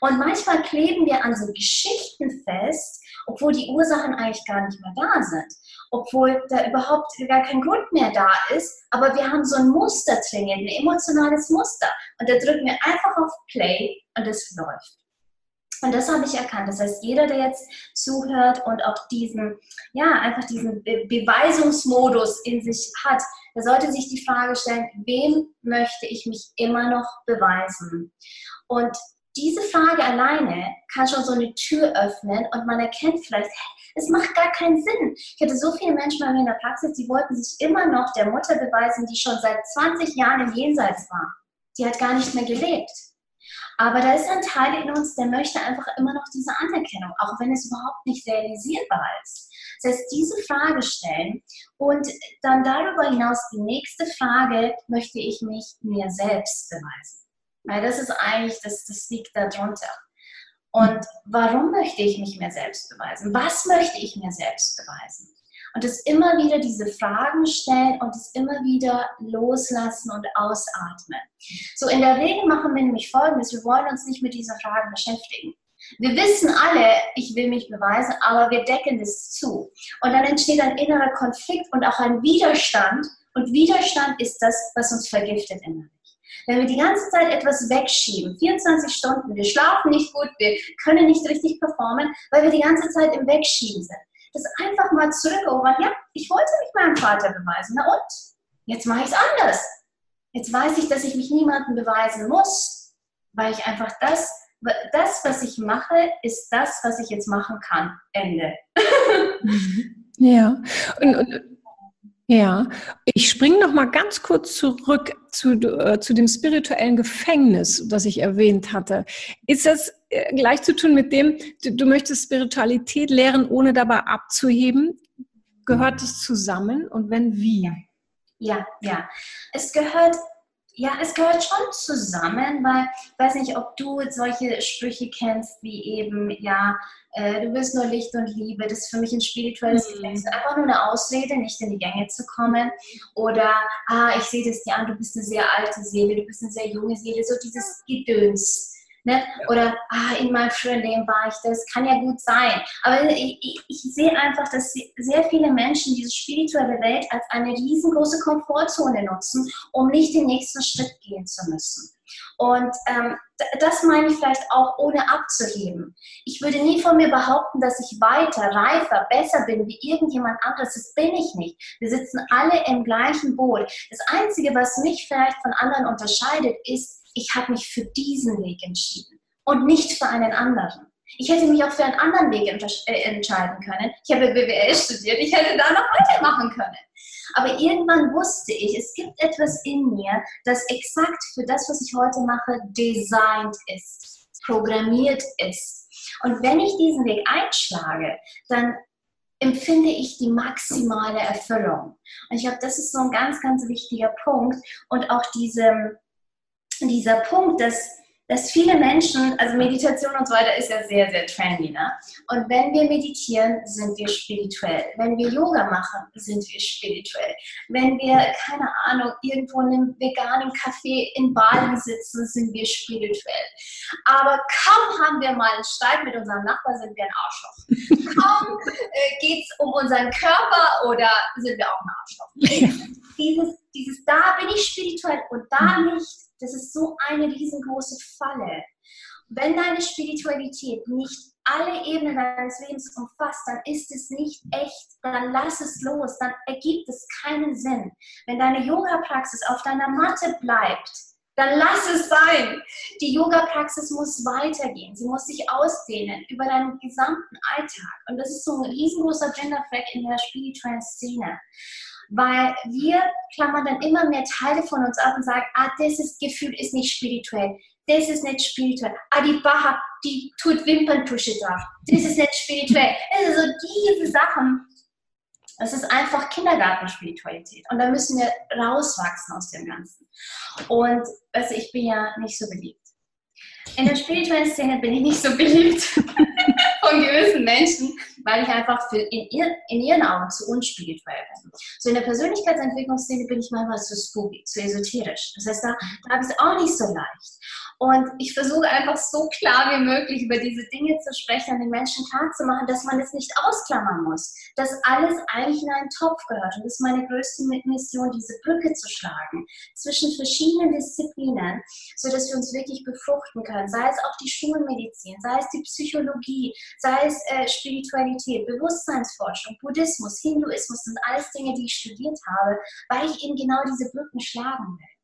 S2: Und manchmal kleben wir an so Geschichten fest, obwohl die Ursachen eigentlich gar nicht mehr da sind. Obwohl da überhaupt gar kein Grund mehr da ist. Aber wir haben so ein Muster trainiert, ein emotionales Muster. Und da drücken wir einfach auf Play und es läuft. Und das habe ich erkannt. Das heißt, jeder, der jetzt zuhört und auch diesen, ja, einfach diesen Be Beweisungsmodus in sich hat, der sollte sich die Frage stellen, wem möchte ich mich immer noch beweisen? Und diese Frage alleine kann schon so eine Tür öffnen und man erkennt vielleicht, es macht gar keinen Sinn. Ich hatte so viele Menschen bei mir in der Praxis, die wollten sich immer noch der Mutter beweisen, die schon seit 20 Jahren im Jenseits war. Die hat gar nicht mehr gelebt. Aber da ist ein Teil in uns, der möchte einfach immer noch diese Anerkennung, auch wenn es überhaupt nicht realisierbar ist. Das heißt, diese Frage stellen und dann darüber hinaus die nächste Frage, möchte ich mich mir selbst beweisen? Weil das ist eigentlich, das, das liegt darunter. Und warum möchte ich mich mir selbst beweisen? Was möchte ich mir selbst beweisen? Und es immer wieder diese Fragen stellen und es immer wieder loslassen und ausatmen. So in der Regel machen wir nämlich Folgendes, wir wollen uns nicht mit dieser Frage beschäftigen. Wir wissen alle, ich will mich beweisen, aber wir decken es zu. Und dann entsteht ein innerer Konflikt und auch ein Widerstand. Und Widerstand ist das, was uns vergiftet innerlich. Wenn wir die ganze Zeit etwas wegschieben, 24 Stunden, wir schlafen nicht gut, wir können nicht richtig performen, weil wir die ganze Zeit im Wegschieben sind das einfach mal zurückerobern. Ja, ich wollte mich meinem Vater beweisen. Na und? Jetzt mache ich es anders. Jetzt weiß ich, dass ich mich niemandem beweisen muss, weil ich einfach das, das, was ich mache, ist das, was ich jetzt machen kann. Ende.
S1: ja. Und, und ja, ich springe noch mal ganz kurz zurück zu, äh, zu dem spirituellen Gefängnis, das ich erwähnt hatte. Ist das gleich zu tun mit dem, du, du möchtest Spiritualität lehren, ohne dabei abzuheben? Gehört es zusammen und wenn wie?
S2: Ja, ja. Es gehört ja, es gehört schon zusammen, weil ich weiß nicht, ob du solche Sprüche kennst, wie eben, ja, äh, du bist nur Licht und Liebe, das ist für mich ein spirituelles mhm. Gefängnis. Einfach nur eine Ausrede, nicht in die Gänge zu kommen. Oder, ah, ich sehe das dir an, du bist eine sehr alte Seele, du bist eine sehr junge Seele, so dieses Gedöns. Ne? Oder ah, in meinem früheren Leben war ich das, kann ja gut sein. Aber ich, ich, ich, sehe einfach, dass sehr viele Menschen diese spirituelle Welt als eine riesengroße Komfortzone nutzen, um nicht den nächsten Schritt gehen zu müssen. Und ähm, das meine ich vielleicht auch ohne abzuheben. Ich würde nie von mir behaupten, dass ich weiter, reifer, besser bin wie irgendjemand anderes. Das bin ich nicht. Wir sitzen alle im gleichen Boot. Das Einzige, was mich vielleicht von anderen unterscheidet, ist, ich habe mich für diesen Weg entschieden und nicht für einen anderen. Ich hätte mich auch für einen anderen Weg äh, entscheiden können. Ich habe BWL studiert, ich hätte da noch weitermachen können. Aber irgendwann wusste ich, es gibt etwas in mir, das exakt für das, was ich heute mache, designt ist, programmiert ist. Und wenn ich diesen Weg einschlage, dann empfinde ich die maximale Erfüllung. Und ich glaube, das ist so ein ganz, ganz wichtiger Punkt. Und auch diese, dieser Punkt, dass dass viele Menschen, also Meditation und so weiter ist ja sehr, sehr trendy. Ne? Und wenn wir meditieren, sind wir spirituell. Wenn wir Yoga machen, sind wir spirituell. Wenn wir, keine Ahnung, irgendwo in einem veganen Café in Bali sitzen, sind wir spirituell. Aber kaum haben wir mal einen Streit mit unserem Nachbar, sind wir ein Arschloch. kaum äh, geht es um unseren Körper oder sind wir auch ein Arschloch. dieses, dieses, da bin ich spirituell und da nicht das ist so eine riesengroße Falle. Wenn deine Spiritualität nicht alle Ebenen deines Lebens umfasst, dann ist es nicht echt, dann lass es los, dann ergibt es keinen Sinn. Wenn deine Yoga-Praxis auf deiner Matte bleibt, dann lass es sein. Die Yoga-Praxis muss weitergehen. Sie muss sich ausdehnen über deinen gesamten Alltag. Und das ist so ein riesengroßer Genderfleck in der spirituellen Szene. Weil wir klammern dann immer mehr Teile von uns ab und sagen, ah, dieses Gefühl ist nicht spirituell. Das ist nicht spirituell. Ah, die Baha, die tut Wimperntusche drauf. Das ist nicht spirituell. Also diese Sachen, es ist einfach Kindergartenspiritualität. Und da müssen wir rauswachsen aus dem Ganzen. Und also ich bin ja nicht so beliebt. In der spirituellen Szene bin ich nicht so beliebt von gewissen Menschen, weil ich einfach für in, ihr, in ihren Augen zu unspirituell bin. So in der Persönlichkeitsentwicklungsszene bin ich manchmal zu spooky, zu esoterisch. Das heißt, da, da habe ich es auch nicht so leicht. Und ich versuche einfach so klar wie möglich über diese Dinge zu sprechen und den Menschen klarzumachen, dass man es nicht ausklammern muss, dass alles eigentlich in einen Topf gehört. Und das ist meine größte Mission, diese Brücke zu schlagen zwischen verschiedenen Disziplinen, sodass wir uns wirklich befruchten können. Sei es auch die Schulmedizin, sei es die Psychologie, sei es äh, Spiritualität, Bewusstseinsforschung, Buddhismus, Hinduismus, sind alles Dinge, die ich studiert habe, weil ich eben genau diese Brücken schlagen will.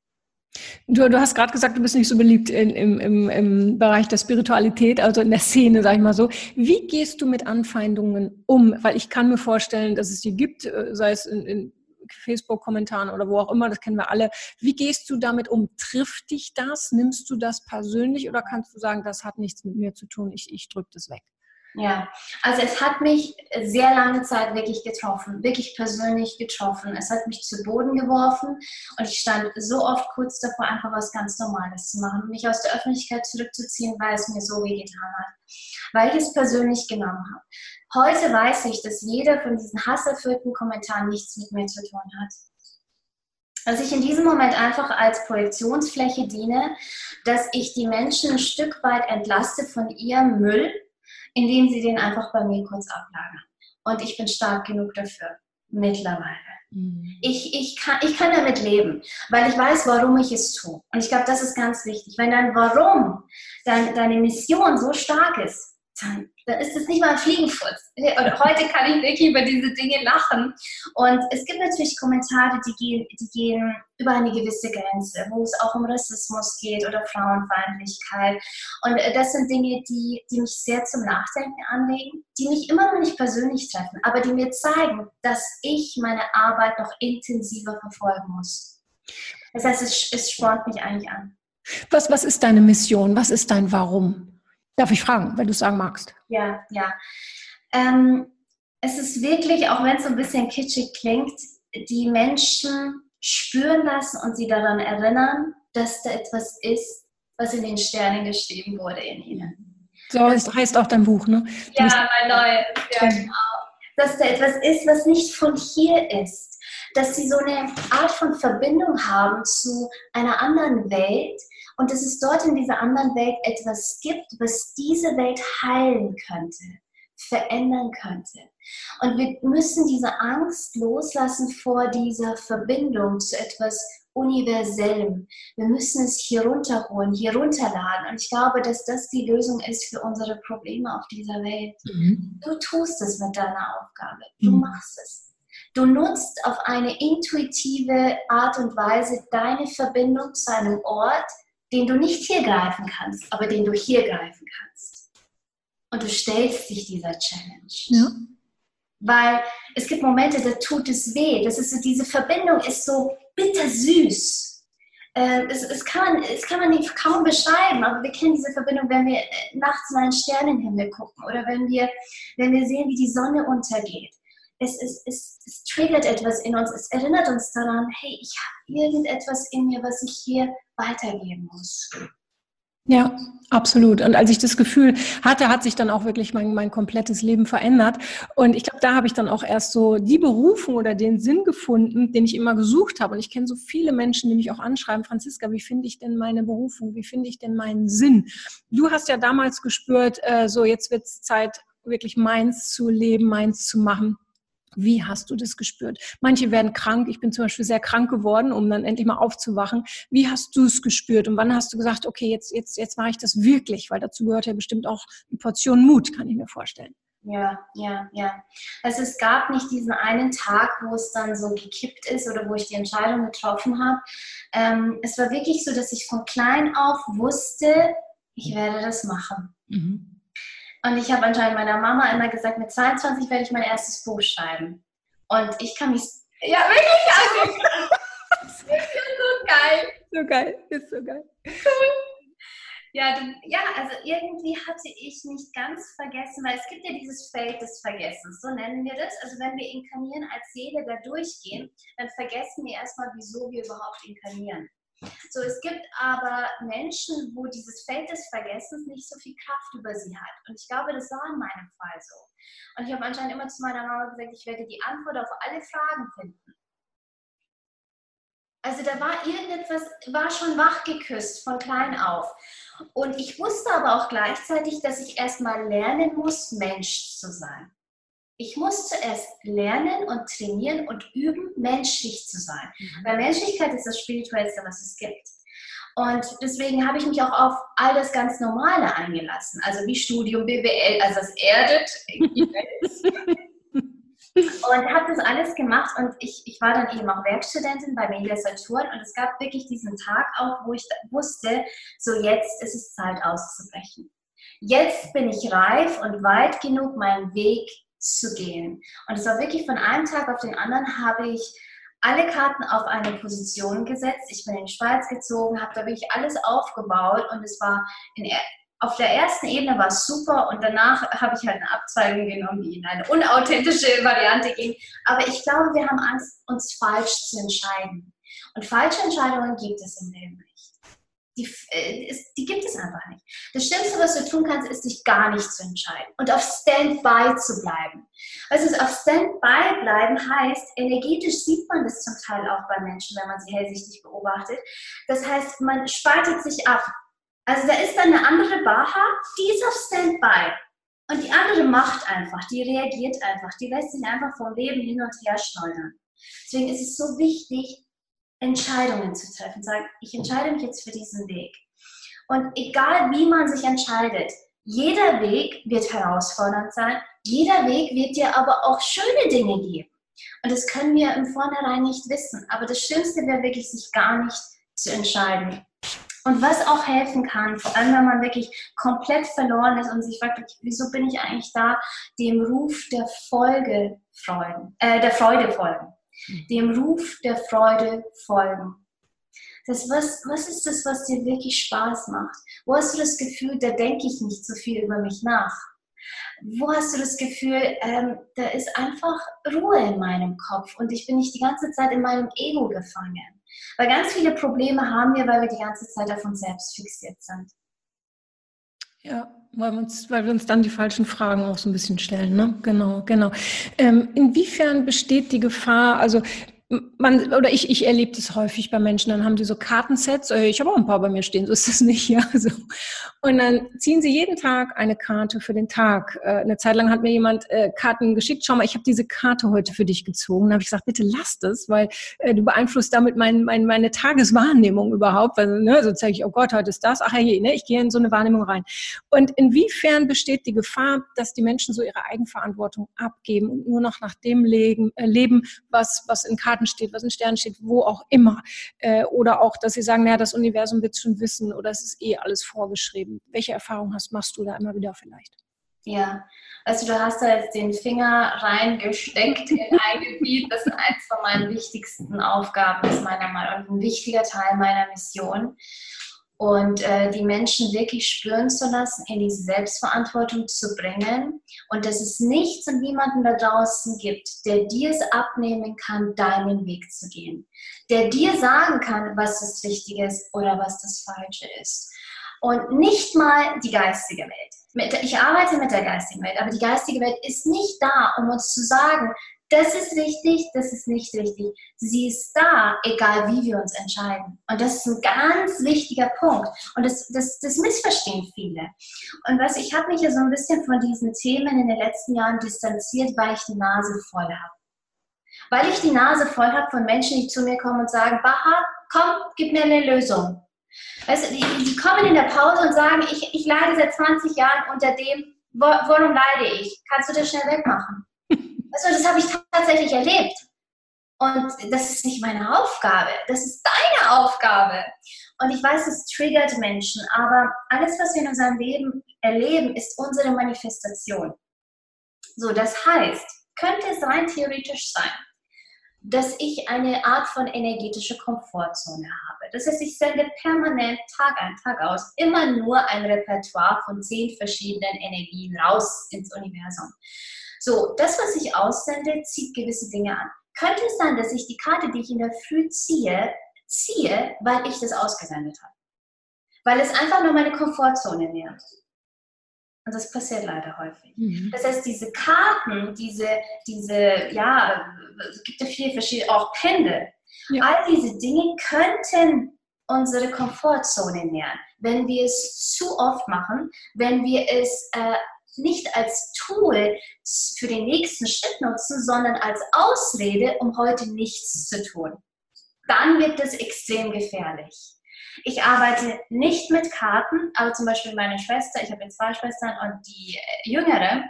S1: Du, du hast gerade gesagt, du bist nicht so beliebt in, im, im, im Bereich der Spiritualität, also in der Szene, sag ich mal so. Wie gehst du mit Anfeindungen um? Weil ich kann mir vorstellen, dass es die gibt, äh, sei es in, in Facebook-Kommentaren oder wo auch immer, das kennen wir alle. Wie gehst du damit um? Trifft dich das? Nimmst du das persönlich oder kannst du sagen, das hat nichts mit mir zu tun, ich, ich drücke das weg?
S2: Ja, also es hat mich sehr lange Zeit wirklich getroffen, wirklich persönlich getroffen. Es hat mich zu Boden geworfen und ich stand so oft kurz davor, einfach was ganz Normales zu machen, mich aus der Öffentlichkeit zurückzuziehen, weil es mir so wehgetan hat, weil ich es persönlich genommen habe. Heute weiß ich, dass jeder von diesen hasserfüllten Kommentaren nichts mit mir zu tun hat dass ich in diesem Moment einfach als Projektionsfläche diene, dass ich die Menschen ein Stück weit entlaste von ihrem Müll, indem sie den einfach bei mir kurz ablagern. Und ich bin stark genug dafür, mittlerweile. Mhm. Ich, ich, kann, ich kann damit leben, weil ich weiß, warum ich es tue. Und ich glaube, das ist ganz wichtig. Wenn dein Warum, dein, deine Mission so stark ist, dann dann ist es nicht mal ein Fliegenfurz. Und heute kann ich wirklich über diese Dinge lachen. Und es gibt natürlich Kommentare, die gehen, die gehen über eine gewisse Grenze, wo es auch um Rassismus geht oder Frauenfeindlichkeit. Und äh, das sind Dinge, die, die mich sehr zum Nachdenken anlegen, die mich immer noch nicht persönlich treffen, aber die mir zeigen, dass ich meine Arbeit noch intensiver verfolgen muss. Das heißt, es, es spornt mich eigentlich an.
S1: Was, was ist deine Mission? Was ist dein Warum? Darf ich fragen, wenn du es sagen magst?
S2: Ja, ja. Ähm, es ist wirklich, auch wenn es so ein bisschen kitschig klingt, die Menschen spüren das und sie daran erinnern, dass da etwas ist, was in den Sternen geschrieben wurde in ihnen.
S1: So das heißt auch dein Buch, ne?
S2: Du ja, mein neues. Ja, genau. Dass da etwas ist, was nicht von hier ist. Dass sie so eine Art von Verbindung haben zu einer anderen Welt, und dass es dort in dieser anderen Welt etwas gibt, was diese Welt heilen könnte, verändern könnte. Und wir müssen diese Angst loslassen vor dieser Verbindung zu etwas Universellem. Wir müssen es hier runterholen, hier runterladen. Und ich glaube, dass das die Lösung ist für unsere Probleme auf dieser Welt. Mhm. Du tust es mit deiner Aufgabe. Du mhm. machst es. Du nutzt auf eine intuitive Art und Weise deine Verbindung zu einem Ort, den du nicht hier greifen kannst, aber den du hier greifen kannst. Und du stellst dich dieser Challenge. Ja. Weil es gibt Momente, da tut es weh. Das ist so, diese Verbindung ist so bittersüß. Äh, es, es, kann man, es kann man nicht kaum beschreiben, aber wir kennen diese Verbindung, wenn wir äh, nachts in einen Sternenhimmel gucken oder wenn wir, wenn wir sehen, wie die Sonne untergeht. Es, es, es, es triggert etwas in uns, es erinnert uns daran, hey, ich habe irgendetwas in mir, was ich hier weitergeben muss.
S1: Ja, absolut. Und als ich das Gefühl hatte, hat sich dann auch wirklich mein, mein komplettes Leben verändert. Und ich glaube, da habe ich dann auch erst so die Berufung oder den Sinn gefunden, den ich immer gesucht habe. Und ich kenne so viele Menschen, die mich auch anschreiben, Franziska, wie finde ich denn meine Berufung? Wie finde ich denn meinen Sinn? Du hast ja damals gespürt, äh, so jetzt wird es Zeit, wirklich meins zu leben, meins zu machen. Wie hast du das gespürt? Manche werden krank. Ich bin zum Beispiel sehr krank geworden, um dann endlich mal aufzuwachen. Wie hast du es gespürt? Und wann hast du gesagt, okay, jetzt, jetzt, jetzt mache ich das wirklich? Weil dazu gehört ja bestimmt auch eine Portion Mut, kann ich mir vorstellen.
S2: Ja, ja, ja. Also es gab nicht diesen einen Tag, wo es dann so gekippt ist oder wo ich die Entscheidung getroffen habe. Ähm, es war wirklich so, dass ich von klein auf wusste, ich werde das machen. Mhm. Und ich habe anscheinend meiner Mama immer gesagt, mit 22 werde ich mein erstes Buch schreiben. Und ich kann mich, ja wirklich, also, das ist so geil.
S1: So geil, ist so geil.
S2: Ja, ja, also irgendwie hatte ich nicht ganz vergessen, weil es gibt ja dieses Feld des Vergessens, so nennen wir das. Also wenn wir inkarnieren als Seele da durchgehen, dann vergessen wir erstmal, wieso wir überhaupt inkarnieren. So, es gibt aber Menschen, wo dieses Feld des Vergessens nicht so viel Kraft über sie hat. Und ich glaube, das war in meinem Fall so. Und ich habe anscheinend immer zu meiner Mama gesagt, ich werde die Antwort auf alle Fragen finden. Also da war irgendetwas, war schon wach geküsst von klein auf. Und ich wusste aber auch gleichzeitig, dass ich erstmal lernen muss, Mensch zu sein. Ich muss zuerst lernen und trainieren und üben, menschlich zu sein. Mhm. Weil Menschlichkeit ist das Spirituellste, was es gibt. Und deswegen habe ich mich auch auf all das ganz Normale eingelassen. Also wie Studium, BWL, also es erdet und habe das alles gemacht und ich, ich war dann eben auch Werkstudentin bei Media Saturn und es gab wirklich diesen Tag auch, wo ich wusste, so jetzt ist es Zeit auszubrechen. Jetzt bin ich reif und weit genug, meinen Weg zu gehen. Und es war wirklich von einem Tag auf den anderen habe ich alle Karten auf eine Position gesetzt. Ich bin in die Schweiz gezogen, habe da wirklich alles aufgebaut und es war in, auf der ersten Ebene war es super und danach habe ich halt eine Abzweigung genommen, die in eine unauthentische Variante ging. Aber ich glaube, wir haben Angst, uns falsch zu entscheiden. Und falsche Entscheidungen gibt es im Leben nicht. Die, äh, die, gibt es einfach nicht. Das Schlimmste, was du tun kannst, ist, dich gar nicht zu entscheiden und auf Standby zu bleiben. Also auf Standby bleiben heißt, energetisch sieht man das zum Teil auch bei Menschen, wenn man sie hellsichtig beobachtet. Das heißt, man spaltet sich ab. Also da ist dann eine andere Baha, die ist auf Standby. Und die andere macht einfach, die reagiert einfach, die lässt sich einfach vom Leben hin und her schleudern. Deswegen ist es so wichtig, Entscheidungen zu treffen. Sagen, ich entscheide mich jetzt für diesen Weg. Und egal wie man sich entscheidet, jeder Weg wird herausfordernd sein, jeder Weg wird dir aber auch schöne Dinge geben. Und das können wir im Vornherein nicht wissen. Aber das Schlimmste wäre wirklich, sich gar nicht zu entscheiden. Und was auch helfen kann, vor allem wenn man wirklich komplett verloren ist und sich fragt, wieso bin ich eigentlich da, dem Ruf der Folge folgen, äh, der Freude folgen. Dem Ruf der Freude folgen. Das, was, was ist das, was dir wirklich Spaß macht? Wo hast du das Gefühl, da denke ich nicht so viel über mich nach? Wo hast du das Gefühl, ähm, da ist einfach Ruhe in meinem Kopf und ich bin nicht die ganze Zeit in meinem Ego gefangen? Weil ganz viele Probleme haben wir, weil wir die ganze Zeit auf uns selbst fixiert sind.
S1: Ja, weil wir, uns, weil wir uns dann die falschen Fragen auch so ein bisschen stellen. Ne? Genau, genau. Ähm, inwiefern besteht die Gefahr, also man, oder ich, ich erlebe das häufig bei Menschen, dann haben die so Kartensets, äh, ich habe auch ein paar bei mir stehen, so ist das nicht, ja. So. Und dann ziehen sie jeden Tag eine Karte für den Tag. Äh, eine Zeit lang hat mir jemand äh, Karten geschickt, schau mal, ich habe diese Karte heute für dich gezogen. Da habe ich gesagt, bitte lass das, weil du beeinflusst damit mein, mein, meine Tageswahrnehmung überhaupt. Weil, ne, so zeige ich, oh Gott, heute ist das, ach hey, ne, ich gehe in so eine Wahrnehmung rein. Und inwiefern besteht die Gefahr, dass die Menschen so ihre Eigenverantwortung abgeben und nur noch nach dem legen, äh, leben, was, was in Karten steht, was in Sternen steht, wo auch immer. Äh, oder auch, dass sie sagen, naja, das Universum wird schon wissen oder es ist eh alles vorgeschrieben. Welche Erfahrungen hast, machst du da immer wieder vielleicht?
S2: Ja, also du hast da jetzt den Finger reingesteckt in ein Gebiet, das eins von meinen wichtigsten Aufgaben ist, meiner Meinung nach, ein wichtiger Teil meiner Mission und äh, die Menschen wirklich spüren zu lassen, in diese Selbstverantwortung zu bringen und dass es nichts und niemanden da draußen gibt, der dir es abnehmen kann, deinen Weg zu gehen, der dir sagen kann, was das Richtige ist oder was das Falsche ist. Und nicht mal die geistige Welt. Ich arbeite mit der geistigen Welt, aber die geistige Welt ist nicht da, um uns zu sagen, das ist richtig, das ist nicht richtig. Sie ist da, egal wie wir uns entscheiden. Und das ist ein ganz wichtiger Punkt. Und das, das, das missverstehen viele. Und was ich habe mich ja so ein bisschen von diesen Themen in den letzten Jahren distanziert, weil ich die Nase voll habe. Weil ich die Nase voll habe von Menschen, die zu mir kommen und sagen, Baha, komm, gib mir eine Lösung. Weißt du, die, die kommen in der Pause und sagen, ich, ich leide seit 20 Jahren unter dem, Worum leide ich? Kannst du das schnell wegmachen? Also das habe ich tatsächlich erlebt. Und das ist nicht meine Aufgabe, das ist deine Aufgabe. Und ich weiß, es triggert Menschen, aber alles, was wir in unserem Leben erleben, ist unsere Manifestation. So, das heißt, könnte es rein theoretisch sein, dass ich eine Art von energetischer Komfortzone habe. Das heißt, ich sende permanent Tag ein, Tag aus immer nur ein Repertoire von zehn verschiedenen Energien raus ins Universum. So, das, was ich aussende, zieht gewisse Dinge an. Könnte es sein, dass ich die Karte, die ich in der Früh ziehe, ziehe, weil ich das ausgesendet habe? Weil es einfach nur meine Komfortzone nährt. Und das passiert leider häufig. Mhm. Das heißt, diese Karten, diese, diese, ja, es gibt ja viele verschiedene, auch Pendel, ja. all diese Dinge könnten unsere Komfortzone nähern, wenn wir es zu oft machen, wenn wir es äh, nicht als Tool für den nächsten Schritt nutzen, sondern als Ausrede, um heute nichts zu tun. Dann wird das extrem gefährlich. Ich arbeite nicht mit Karten, aber zum Beispiel meine Schwester, ich habe jetzt zwei Schwestern und die äh, jüngere,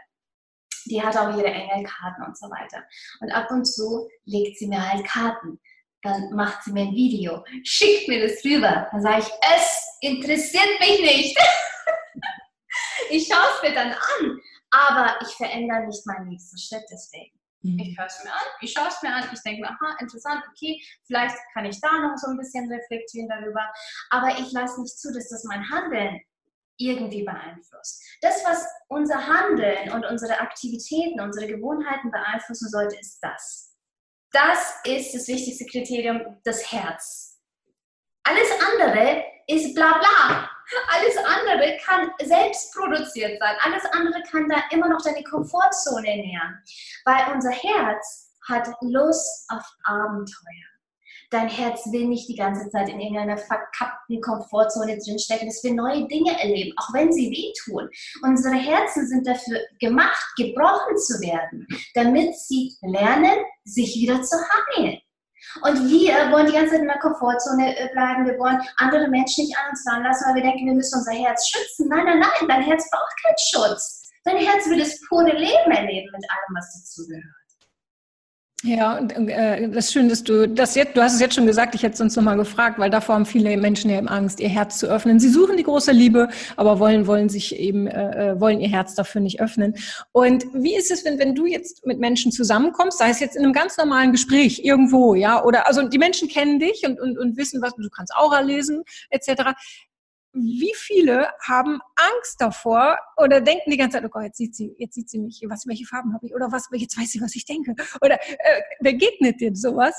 S2: die hat auch ihre Engelkarten und so weiter. Und ab und zu legt sie mir halt Karten. Dann macht sie mir ein Video, schickt mir das rüber. Dann sage ich, es interessiert mich nicht. ich schaue es mir dann an, aber ich verändere nicht meinen nächsten Schritt deswegen. Mhm. Ich höre es mir an, ich schaue es mir an, ich denke mir, aha, interessant, okay, vielleicht kann ich da noch so ein bisschen reflektieren darüber, aber ich lasse nicht zu, dass das mein Handeln irgendwie beeinflusst. Das, was unser Handeln und unsere Aktivitäten, unsere Gewohnheiten beeinflussen sollte, ist das. Das ist das wichtigste Kriterium, das Herz. Alles andere ist bla bla. Alles andere kann selbst produziert sein. Alles andere kann da immer noch deine Komfortzone nähern. Weil unser Herz hat Lust auf Abenteuer. Dein Herz will nicht die ganze Zeit in irgendeiner verkappten Komfortzone drinstecken. Es will neue Dinge erleben, auch wenn sie wehtun. Unsere Herzen sind dafür gemacht, gebrochen zu werden, damit sie lernen, sich wieder zu heilen. Und wir wollen die ganze Zeit in der Komfortzone äh, bleiben. Wir wollen andere Menschen nicht an uns ranlassen, weil wir denken, wir müssen unser Herz schützen. Nein, nein, nein, dein Herz braucht keinen Schutz. Dein Herz will das pure Leben erleben mit allem, was dazugehört.
S1: Ja, und äh, das ist schön, dass du das jetzt, du hast es jetzt schon gesagt, ich hätte es uns nochmal gefragt, weil davor haben viele Menschen eben Angst, ihr Herz zu öffnen. Sie suchen die große Liebe, aber wollen, wollen sich eben, äh, äh, wollen ihr Herz dafür nicht öffnen. Und wie ist es, wenn, wenn du jetzt mit Menschen zusammenkommst, sei es jetzt in einem ganz normalen Gespräch irgendwo, ja, oder also die Menschen kennen dich und, und, und wissen, was du kannst Aura lesen, etc wie viele haben Angst davor oder denken die ganze Zeit, oh Gott, jetzt sieht sie, jetzt sieht sie mich, was, welche Farben habe ich oder was, jetzt weiß sie, was ich denke. Oder äh, begegnet dir sowas?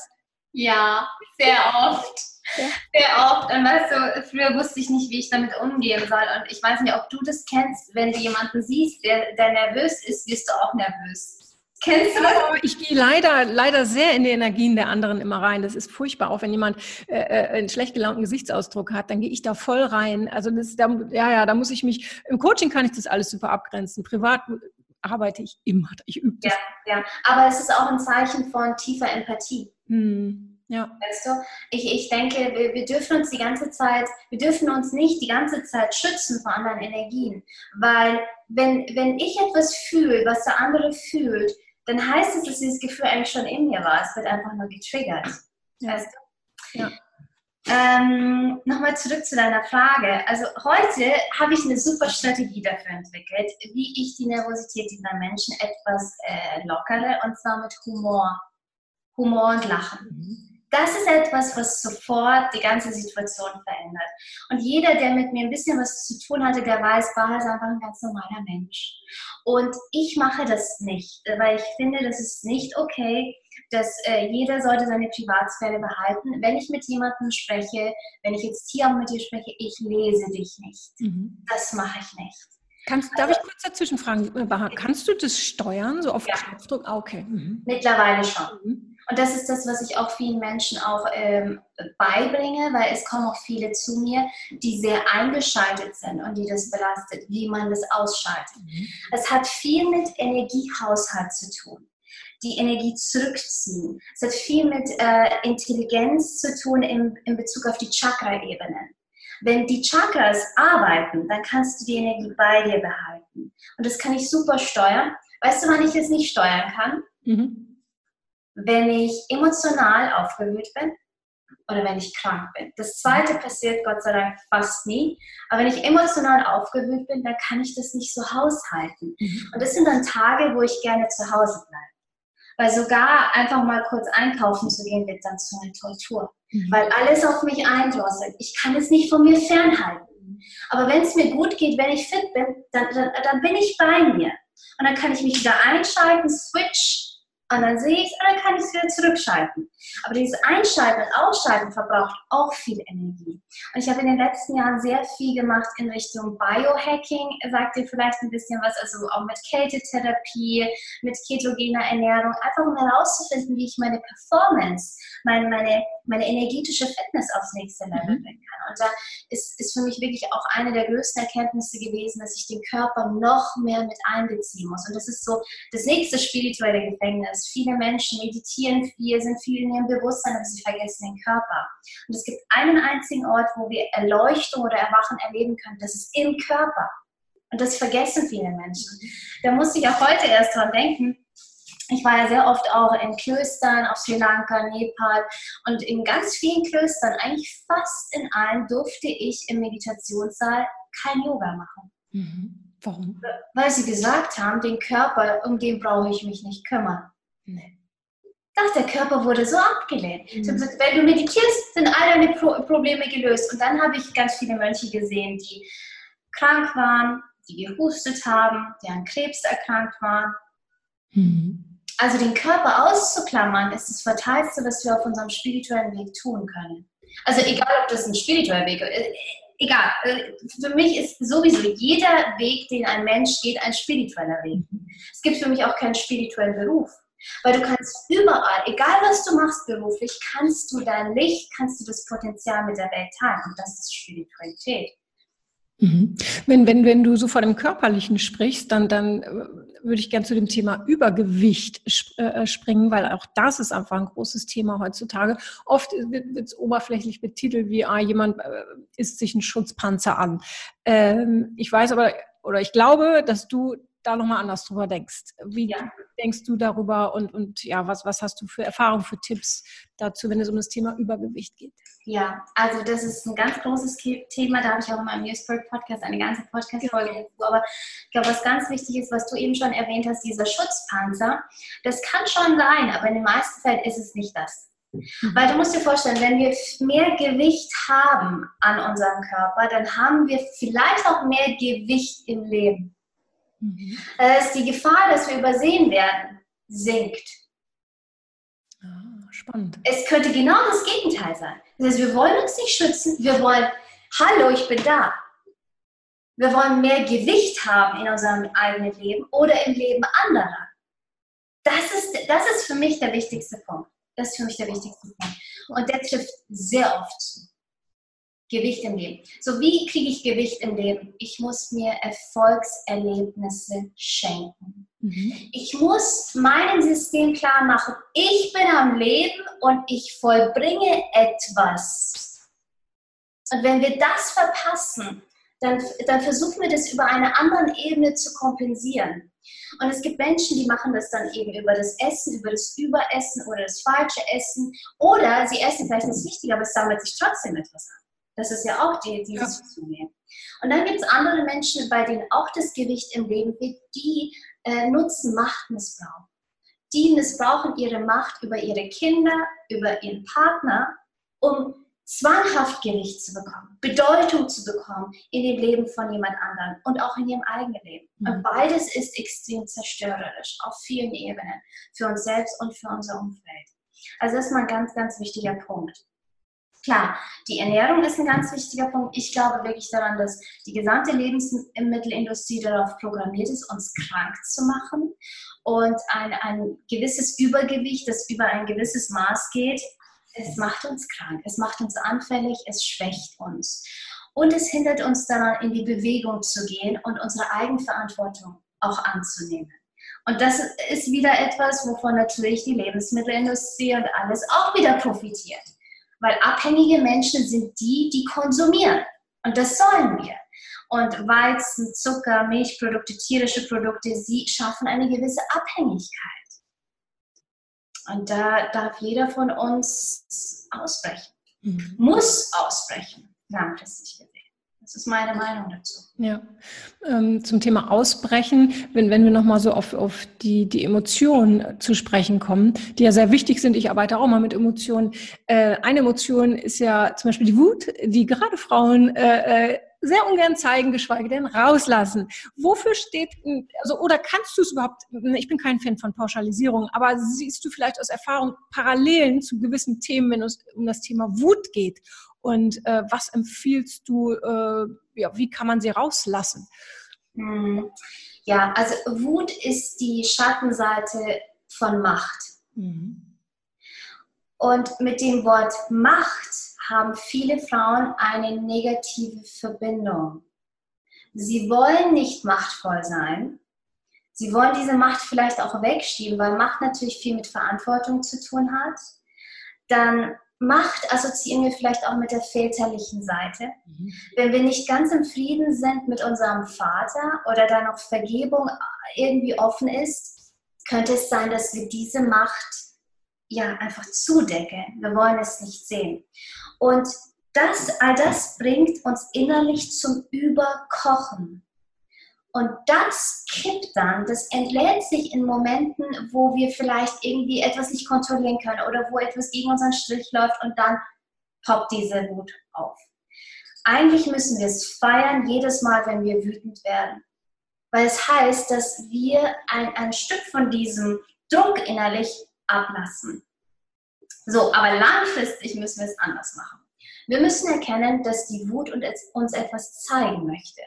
S2: Ja, sehr oft. Ja. Sehr oft. Und weißt du, früher wusste ich nicht, wie ich damit umgehen soll. Und ich weiß nicht, ob du das kennst, wenn du jemanden siehst, der, der nervös ist, wirst du auch nervös.
S1: Kennst du das? Ich gehe leider, leider sehr in die Energien der anderen immer rein. Das ist furchtbar. Auch wenn jemand äh, äh einen schlecht gelaunten Gesichtsausdruck hat, dann gehe ich da voll rein. Also das, da, ja, ja, da muss ich mich. Im Coaching kann ich das alles super abgrenzen. Privat arbeite ich immer. Ich übe
S2: das. Ja, ja. Aber es ist auch ein Zeichen von tiefer Empathie. Hm. Ja. Weißt du, ich, ich denke, wir, wir dürfen uns die ganze Zeit, wir dürfen uns nicht die ganze Zeit schützen vor anderen Energien. Weil wenn, wenn ich etwas fühle, was der andere fühlt, dann heißt es, dass dieses Gefühl eigentlich schon in mir war. Es wird einfach nur getriggert. Ja. Weißt du? ja. Ähm, Nochmal zurück zu deiner Frage. Also heute habe ich eine super Strategie dafür entwickelt, wie ich die Nervosität dieser Menschen etwas äh, lockere und zwar mit Humor. Humor und Lachen. Das ist etwas, was sofort die ganze Situation verändert. Und jeder, der mit mir ein bisschen was zu tun hatte, der weiß, Bahar ist einfach ein ganz normaler Mensch. Und ich mache das nicht, weil ich finde, das ist nicht okay, dass äh, jeder sollte seine Privatsphäre behalten. Wenn ich mit jemandem spreche, wenn ich jetzt hier auch mit dir spreche, ich lese dich nicht. Mhm. Das mache ich nicht.
S1: Kannst, darf also, ich kurz dazwischen fragen, Bahar, kannst du das steuern, so auf ja. Knopfdruck? Ah, okay.
S2: Mhm. Mittlerweile schon. Mhm. Und das ist das, was ich auch vielen Menschen auch ähm, beibringe, weil es kommen auch viele zu mir, die sehr eingeschaltet sind und die das belastet, wie man das ausschaltet. Mhm. Es hat viel mit Energiehaushalt zu tun die Energie zurückziehen. Es hat viel mit äh, Intelligenz zu tun in, in Bezug auf die Chakra-Ebenen. Wenn die Chakras arbeiten, dann kannst du die Energie bei dir behalten. Und das kann ich super steuern. Weißt du, wann ich es nicht steuern kann? Mhm. Wenn ich emotional aufgewühlt bin oder wenn ich krank bin. Das zweite passiert Gott sei Dank fast nie. Aber wenn ich emotional aufgewühlt bin, dann kann ich das nicht so haushalten. Mhm. Und das sind dann Tage, wo ich gerne zu Hause bleibe. Weil sogar einfach mal kurz einkaufen zu gehen, wird dann zu einer Tortur. Mhm. Weil alles auf mich eindrosselt. Ich kann es nicht von mir fernhalten. Aber wenn es mir gut geht, wenn ich fit bin, dann, dann, dann bin ich bei mir. Und dann kann ich mich wieder einschalten, switch und dann sehe ich es und dann kann ich es wieder zurückschalten. Aber dieses Einschalten und Ausschalten verbraucht auch viel Energie. Und ich habe in den letzten Jahren sehr viel gemacht in Richtung Biohacking, sagt ihr vielleicht ein bisschen was, also auch mit Kältetherapie, mit ketogener Ernährung, einfach um herauszufinden, wie ich meine Performance, meine, meine, meine energetische Fitness aufs nächste Level mhm. bringen kann. Und da ist, ist für mich wirklich auch eine der größten Erkenntnisse gewesen, dass ich den Körper noch mehr mit einbeziehen muss. Und das ist so das nächste spirituelle Gefängnis. Viele Menschen meditieren viel, sind viel in ihrem Bewusstsein, aber sie vergessen den Körper. Und es gibt einen einzigen Ort, wo wir Erleuchtung oder Erwachen erleben können. Das ist im Körper. Und das vergessen viele Menschen. Da muss ich auch heute erst dran denken. Ich war ja sehr oft auch in Klöstern auf Sri Lanka, Nepal und in ganz vielen Klöstern, eigentlich fast in allen, durfte ich im Meditationssaal kein Yoga machen. Mhm. Warum? Weil sie gesagt haben, den Körper, um den brauche ich mich nicht kümmern. Nee. Doch, der Körper wurde so abgelehnt. Mhm. Gesagt, wenn du meditierst, sind all deine Pro Probleme gelöst. Und dann habe ich ganz viele Mönche gesehen, die krank waren, die gehustet haben, die an Krebs erkrankt waren. Mhm. Also den Körper auszuklammern, ist das Fatalste, was wir auf unserem spirituellen Weg tun können. Also egal, ob das ein spiritueller Weg ist, äh, egal. Äh, für mich ist sowieso jeder Weg, den ein Mensch geht, ein spiritueller Weg. Mhm. Es gibt für mich auch keinen spirituellen Beruf. Weil du kannst überall, egal was du machst beruflich, kannst du dein Licht, kannst du das Potenzial mit der Welt teilen. Und das ist Spiritualität.
S1: Mhm. Wenn, wenn, wenn du so von dem Körperlichen sprichst, dann, dann äh, würde ich gerne zu dem Thema Übergewicht sp äh, springen, weil auch das ist einfach ein großes Thema heutzutage. Oft wird es oberflächlich betitelt wie, ah, jemand äh, isst sich einen Schutzpanzer an. Ähm, ich weiß aber, oder ich glaube, dass du da nochmal anders drüber denkst. Wie ja. denkst du darüber und, und ja, was, was hast du für Erfahrungen, für Tipps dazu, wenn es um das Thema Übergewicht geht?
S2: Ja, also das ist ein ganz großes Thema, da habe ich auch in meinem Newsbreak-Podcast eine ganze Podcast-Folge dazu. Aber ich glaube, was ganz wichtig ist, was du eben schon erwähnt hast, dieser Schutzpanzer, das kann schon sein, aber in den meisten Fällen ist es nicht das. Mhm. Weil du musst dir vorstellen, wenn wir mehr Gewicht haben an unserem Körper, dann haben wir vielleicht auch mehr Gewicht im Leben. Mhm. Dass die Gefahr, dass wir übersehen werden, sinkt.
S1: Ah, spannend.
S2: Es könnte genau das Gegenteil sein. Das heißt, wir wollen uns nicht schützen, wir wollen, hallo, ich bin da. Wir wollen mehr Gewicht haben in unserem eigenen Leben oder im Leben anderer. Das ist, das ist für mich der wichtigste Punkt. Das ist für mich der wichtigste Punkt. Und der trifft sehr oft zu. Gewicht im Leben. So, wie kriege ich Gewicht im Leben? Ich muss mir Erfolgserlebnisse schenken. Mhm. Ich muss meinem System klar machen, ich bin am Leben und ich vollbringe etwas. Und wenn wir das verpassen, dann, dann versuchen wir das über eine andere Ebene zu kompensieren. Und es gibt Menschen, die machen das dann eben über das Essen, über das Überessen oder das falsche Essen. Oder sie essen vielleicht das Wichtige, aber es sammelt sich trotzdem etwas an. Das ist ja auch die, dieses ja. Zunehmen. Und dann gibt es andere Menschen, bei denen auch das Gewicht im Leben wird, die äh, nutzen Machtmissbrauch. Die missbrauchen ihre Macht über ihre Kinder, über ihren Partner, um zwanghaft Gewicht zu bekommen, Bedeutung zu bekommen in dem Leben von jemand anderem und auch in ihrem eigenen Leben. Mhm. Und beides ist extrem zerstörerisch auf vielen Ebenen für uns selbst und für unser Umfeld. Also das ist mal ein ganz, ganz wichtiger Punkt. Klar, die Ernährung ist ein ganz wichtiger Punkt. Ich glaube wirklich daran, dass die gesamte Lebensmittelindustrie darauf programmiert ist, uns krank zu machen. Und ein, ein gewisses Übergewicht, das über ein gewisses Maß geht, es macht uns krank, es macht uns anfällig, es schwächt uns. Und es hindert uns daran, in die Bewegung zu gehen und unsere Eigenverantwortung auch anzunehmen. Und das ist wieder etwas, wovon natürlich die Lebensmittelindustrie und alles auch wieder profitiert. Weil abhängige Menschen sind die, die konsumieren. Und das sollen wir. Und Weizen, Zucker, Milchprodukte, tierische Produkte, sie schaffen eine gewisse Abhängigkeit. Und da darf jeder von uns ausbrechen, mhm. muss ausbrechen, langfristig gesehen. Das ist meine Meinung dazu.
S1: Ja, ähm, zum Thema Ausbrechen, wenn, wenn wir nochmal so auf, auf die, die Emotionen zu sprechen kommen, die ja sehr wichtig sind. Ich arbeite auch mal mit Emotionen. Äh, eine Emotion ist ja zum Beispiel die Wut, die gerade Frauen äh, äh sehr ungern zeigen, geschweige denn rauslassen. Wofür steht, also, oder kannst du es überhaupt, ich bin kein Fan von Pauschalisierung, aber siehst du vielleicht aus Erfahrung Parallelen zu gewissen Themen, wenn es um das Thema Wut geht? Und äh, was empfiehlst du, äh, ja, wie kann man sie rauslassen?
S2: Hm. Ja, also Wut ist die Schattenseite von Macht. Mhm. Und mit dem Wort Macht haben viele Frauen eine negative Verbindung. Sie wollen nicht machtvoll sein. Sie wollen diese Macht vielleicht auch wegschieben, weil Macht natürlich viel mit Verantwortung zu tun hat. Dann Macht assoziieren wir vielleicht auch mit der väterlichen Seite. Mhm. Wenn wir nicht ganz im Frieden sind mit unserem Vater oder da noch Vergebung irgendwie offen ist, könnte es sein, dass wir diese Macht ja einfach zudecken. Wir wollen es nicht sehen. Und das, all das bringt uns innerlich zum Überkochen. Und das kippt dann, das entlädt sich in Momenten, wo wir vielleicht irgendwie etwas nicht kontrollieren können oder wo etwas gegen unseren Strich läuft und dann poppt diese Wut auf. Eigentlich müssen wir es feiern, jedes Mal, wenn wir wütend werden. Weil es heißt, dass wir ein, ein Stück von diesem Druck innerlich ablassen. So, aber langfristig müssen wir es anders machen. Wir müssen erkennen, dass die Wut uns etwas zeigen möchte.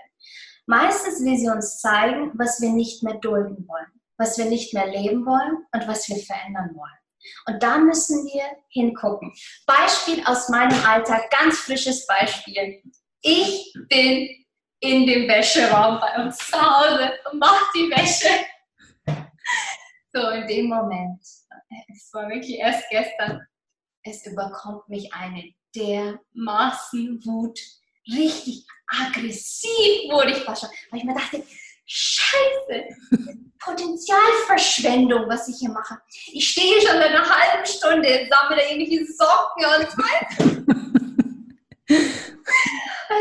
S2: Meistens will sie uns zeigen, was wir nicht mehr dulden wollen, was wir nicht mehr leben wollen und was wir verändern wollen. Und da müssen wir hingucken. Beispiel aus meinem Alltag, ganz frisches Beispiel. Ich bin in dem Wäscheraum bei uns zu Hause und mache die Wäsche. So in dem Moment, es war wirklich erst gestern, es überkommt mich eine dermaßen Wut richtig aggressiv wurde ich fast schon, weil ich mir dachte, Scheiße, Potenzialverschwendung, was ich hier mache. Ich stehe schon seit einer halben Stunde, sammle irgendwelche Socken und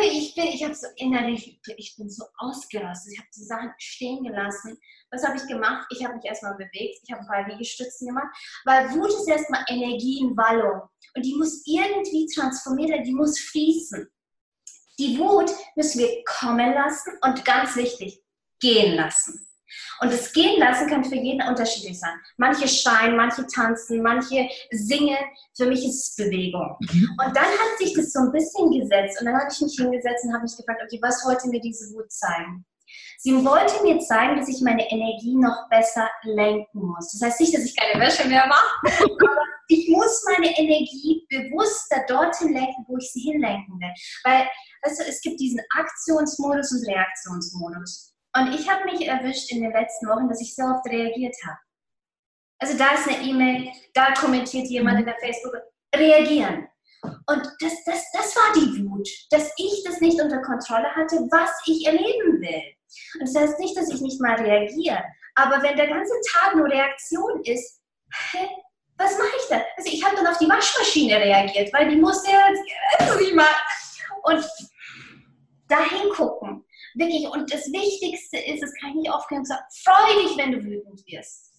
S2: ich bin, ich habe so innerlich, ich bin so ausgerastet. Ich habe die Sachen stehen gelassen. Was habe ich gemacht? Ich habe mich erstmal bewegt. Ich habe ein paar Liegestützen gemacht, weil Wut ist erstmal Energie in Wallung und die muss irgendwie transformiert werden, die muss fließen. Die Wut müssen wir kommen lassen und ganz wichtig, gehen lassen. Und das Gehen lassen kann für jeden unterschiedlich sein. Manche schreien, manche tanzen, manche singen. Für mich ist es Bewegung. Mhm. Und dann hat sich das so ein bisschen gesetzt. Und dann habe ich mich hingesetzt und habe mich gefragt, okay, was wollte mir diese Wut zeigen? Sie wollte mir zeigen, dass ich meine Energie noch besser lenken muss. Das heißt nicht, dass ich keine Wäsche mehr mache, muss meine Energie bewusster dorthin lenken, wo ich sie hinlenken will. Weil weißt du, es gibt diesen Aktionsmodus und Reaktionsmodus. Und ich habe mich erwischt in den letzten Wochen, dass ich so oft reagiert habe. Also da ist eine E-Mail, da kommentiert jemand in der Facebook, reagieren. Und das, das, das war die Wut, dass ich das nicht unter Kontrolle hatte, was ich erleben will. Und das heißt nicht, dass ich nicht mal reagiere, aber wenn der ganze Tag nur Reaktion ist, was mache ich da? Also ich habe dann auf die Waschmaschine reagiert, weil die musste ja. Und da hingucken. Wirklich. Und das Wichtigste ist, das kann ich nicht genug sagen, freu dich, wenn du wütend wirst.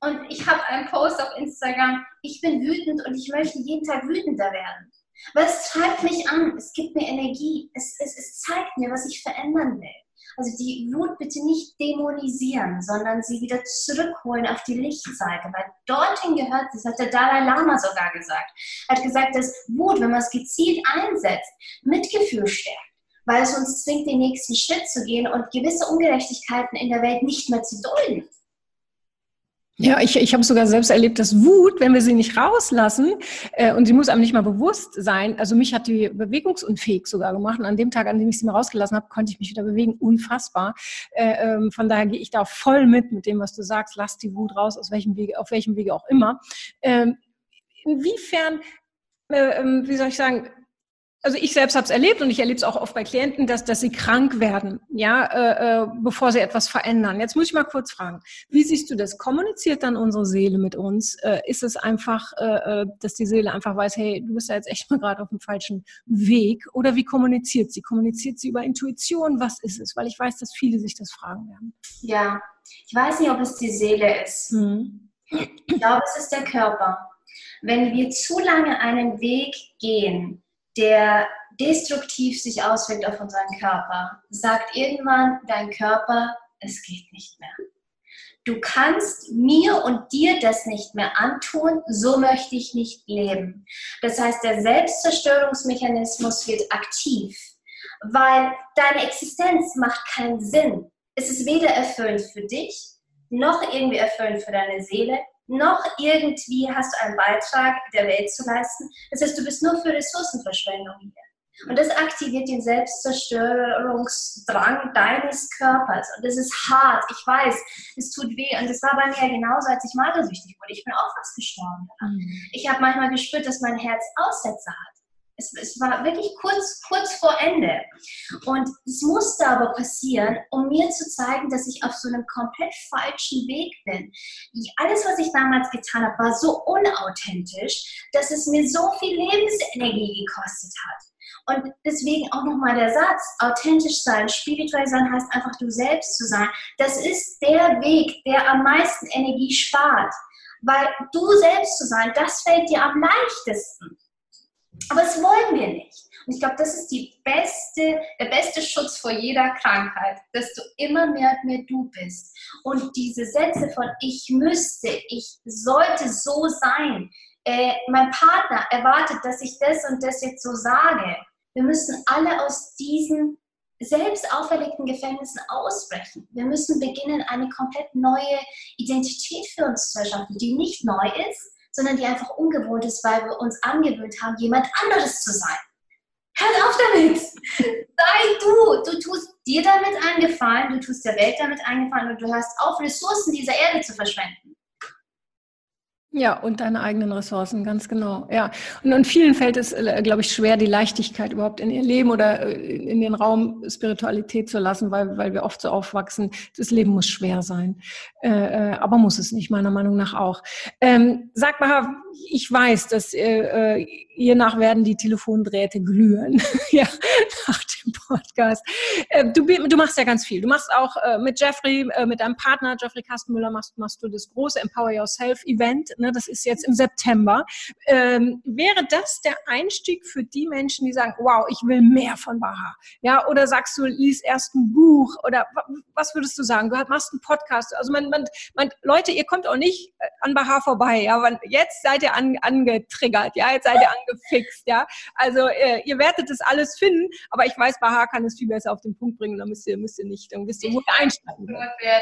S2: Und ich habe einen Post auf Instagram, ich bin wütend und ich möchte jeden Tag wütender werden. Weil es treibt mich an, es gibt mir Energie, es, es, es zeigt mir, was ich verändern will. Also die Wut bitte nicht dämonisieren, sondern sie wieder zurückholen auf die Lichtseite, weil dorthin gehört, das hat der Dalai Lama sogar gesagt. Hat gesagt, dass Wut, wenn man es gezielt einsetzt, Mitgefühl stärkt weil es uns zwingt, den nächsten Schritt zu gehen und gewisse Ungerechtigkeiten in der Welt nicht mehr zu dulden.
S1: Ja, ich, ich habe sogar selbst erlebt, dass Wut, wenn wir sie nicht rauslassen, äh, und sie muss einem nicht mal bewusst sein, also mich hat die bewegungsunfähig sogar gemacht. Und an dem Tag, an dem ich sie mal rausgelassen habe, konnte ich mich wieder bewegen. Unfassbar. Äh, ähm, von daher gehe ich da voll mit, mit dem, was du sagst. Lass die Wut raus, aus welchem Wege, auf welchem Wege auch immer. Ähm, inwiefern, äh, ähm, wie soll ich sagen, also ich selbst habe es erlebt und ich erlebe es auch oft bei Klienten, dass, dass sie krank werden, ja, äh, äh, bevor sie etwas verändern. Jetzt muss ich mal kurz fragen, wie siehst du das? Kommuniziert dann unsere Seele mit uns? Äh, ist es einfach, äh, äh dass die Seele einfach weiß, hey, du bist ja jetzt echt mal gerade auf dem falschen Weg? Oder wie kommuniziert sie? Kommuniziert sie über Intuition? Was ist es? Weil ich weiß, dass viele sich das fragen werden.
S2: Ja, ich weiß nicht, ob es die Seele ist. Hm. Ich glaube, es ist der Körper. Wenn wir zu lange einen Weg gehen, der destruktiv sich auswirkt auf unseren Körper, sagt irgendwann dein Körper, es geht nicht mehr. Du kannst mir und dir das nicht mehr antun, so möchte ich nicht leben. Das heißt, der Selbstzerstörungsmechanismus wird aktiv, weil deine Existenz macht keinen Sinn. Es ist weder erfüllend für dich, noch irgendwie erfüllend für deine Seele, noch irgendwie hast du einen Beitrag der Welt zu leisten. Das heißt, du bist nur für Ressourcenverschwendung hier. Und das aktiviert den Selbstzerstörungsdrang deines Körpers. Und das ist hart. Ich weiß, es tut weh. Und das war bei mir genauso, als ich magersüchtig wurde. Ich bin auch fast gestorben. Mhm. Ich habe manchmal gespürt, dass mein Herz Aussätze hat. Es, es, war wirklich kurz, kurz vor Ende. Und es musste aber passieren, um mir zu zeigen, dass ich auf so einem komplett falschen Weg bin. Ich, alles, was ich damals getan habe, war so unauthentisch, dass es mir so viel Lebensenergie gekostet hat. Und deswegen auch nochmal der Satz, authentisch sein, spirituell sein heißt einfach du selbst zu sein. Das ist der Weg, der am meisten Energie spart. Weil du selbst zu sein, das fällt dir am leichtesten. Aber das wollen wir nicht. Und ich glaube, das ist beste, der beste Schutz vor jeder Krankheit, dass du immer mehr und mehr du bist. Und diese Sätze von ich müsste, ich sollte so sein, äh, mein Partner erwartet, dass ich das und das jetzt so sage. Wir müssen alle aus diesen selbst auferlegten Gefängnissen ausbrechen. Wir müssen beginnen, eine komplett neue Identität für uns zu erschaffen, die nicht neu ist, sondern die einfach ungewohnt ist, weil wir uns angewöhnt haben, jemand anderes zu sein. Hört auf damit! Sei du! Du tust dir damit eingefallen, du tust der Welt damit eingefallen und du hörst auf, Ressourcen dieser Erde zu verschwenden.
S1: Ja, und deine eigenen Ressourcen, ganz genau. Ja. Und, und vielen fällt es, äh, glaube ich, schwer, die Leichtigkeit überhaupt in ihr Leben oder äh, in den Raum Spiritualität zu lassen, weil, weil wir oft so aufwachsen. Das Leben muss schwer sein. Äh, äh, aber muss es nicht, meiner Meinung nach auch. Ähm, sag mal, ich weiß, dass äh, ihr nach werden die Telefondrähte glühen. ja, nach dem Podcast. Äh, du, du machst ja ganz viel. Du machst auch äh, mit Jeffrey, äh, mit deinem Partner Jeffrey Kastenmüller, machst, machst du das große Empower Yourself Event. Ne? Das ist jetzt im September. Ähm, wäre das der Einstieg für die Menschen, die sagen, wow, ich will mehr von Baha? Ja, oder sagst du, lies erst ein Buch oder was würdest du sagen? Du machst einen Podcast. Also man, man, man, Leute, ihr kommt auch nicht äh, an Baha vorbei. Ja, jetzt seid ihr an, angetriggert. Ja, jetzt seid ihr angefixt. Ja, also äh, ihr werdet das alles finden, aber ich weiß, Baha kann es viel besser auf den Punkt bringen. Da müsst ihr, müsst ihr nicht, dann wisst ihr, wo ihr einsteigen.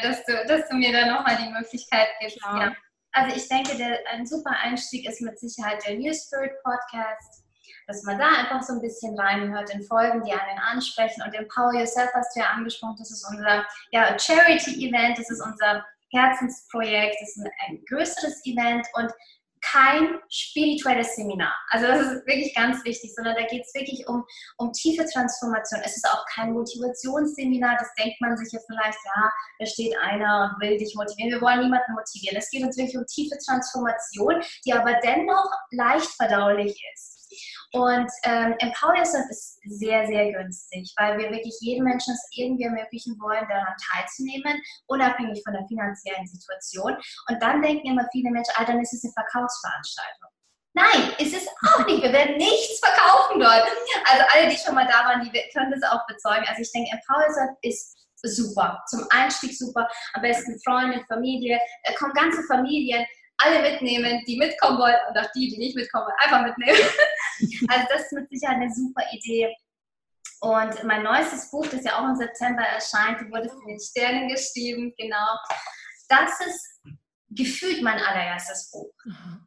S2: Dass du, dass du mir da nochmal die Möglichkeit gibst. Ja. Also ich denke, der, ein super Einstieg ist mit Sicherheit der New Spirit Podcast dass man da einfach so ein bisschen reinhört in Folgen, die einen ansprechen. Und Empower Yourself hast du ja angesprochen, das ist unser ja, Charity-Event, das ist unser Herzensprojekt, das ist ein, ein größeres Event und kein spirituelles Seminar. Also das ist wirklich ganz wichtig, sondern da geht es wirklich um, um tiefe Transformation. Es ist auch kein Motivationsseminar, das denkt man sich ja vielleicht, ja, da steht einer und will dich motivieren. Wir wollen niemanden motivieren. Es geht uns wirklich um tiefe Transformation, die aber dennoch leicht verdaulich ist. Und ähm, Empower ist sehr, sehr günstig, weil wir wirklich jedem Menschen es irgendwie ermöglichen wollen, daran teilzunehmen, unabhängig von der finanziellen Situation. Und dann denken immer viele Menschen, ah, dann ist es eine Verkaufsveranstaltung. Nein, ist es auch nicht. Wir werden nichts verkaufen dort. Also alle, die schon mal da waren, die können das auch bezeugen. Also ich denke, Empower ist super. Zum Einstieg super. Am besten Freunde, Familie. Da kommen ganze Familien alle mitnehmen, die mitkommen wollen und auch die, die nicht mitkommen wollen, einfach mitnehmen. also das ist mit Sicherheit eine super Idee. Und mein neuestes Buch, das ja auch im September erscheint, wurde von den Sternen geschrieben, genau. Das ist gefühlt mein allererstes Buch. Mhm.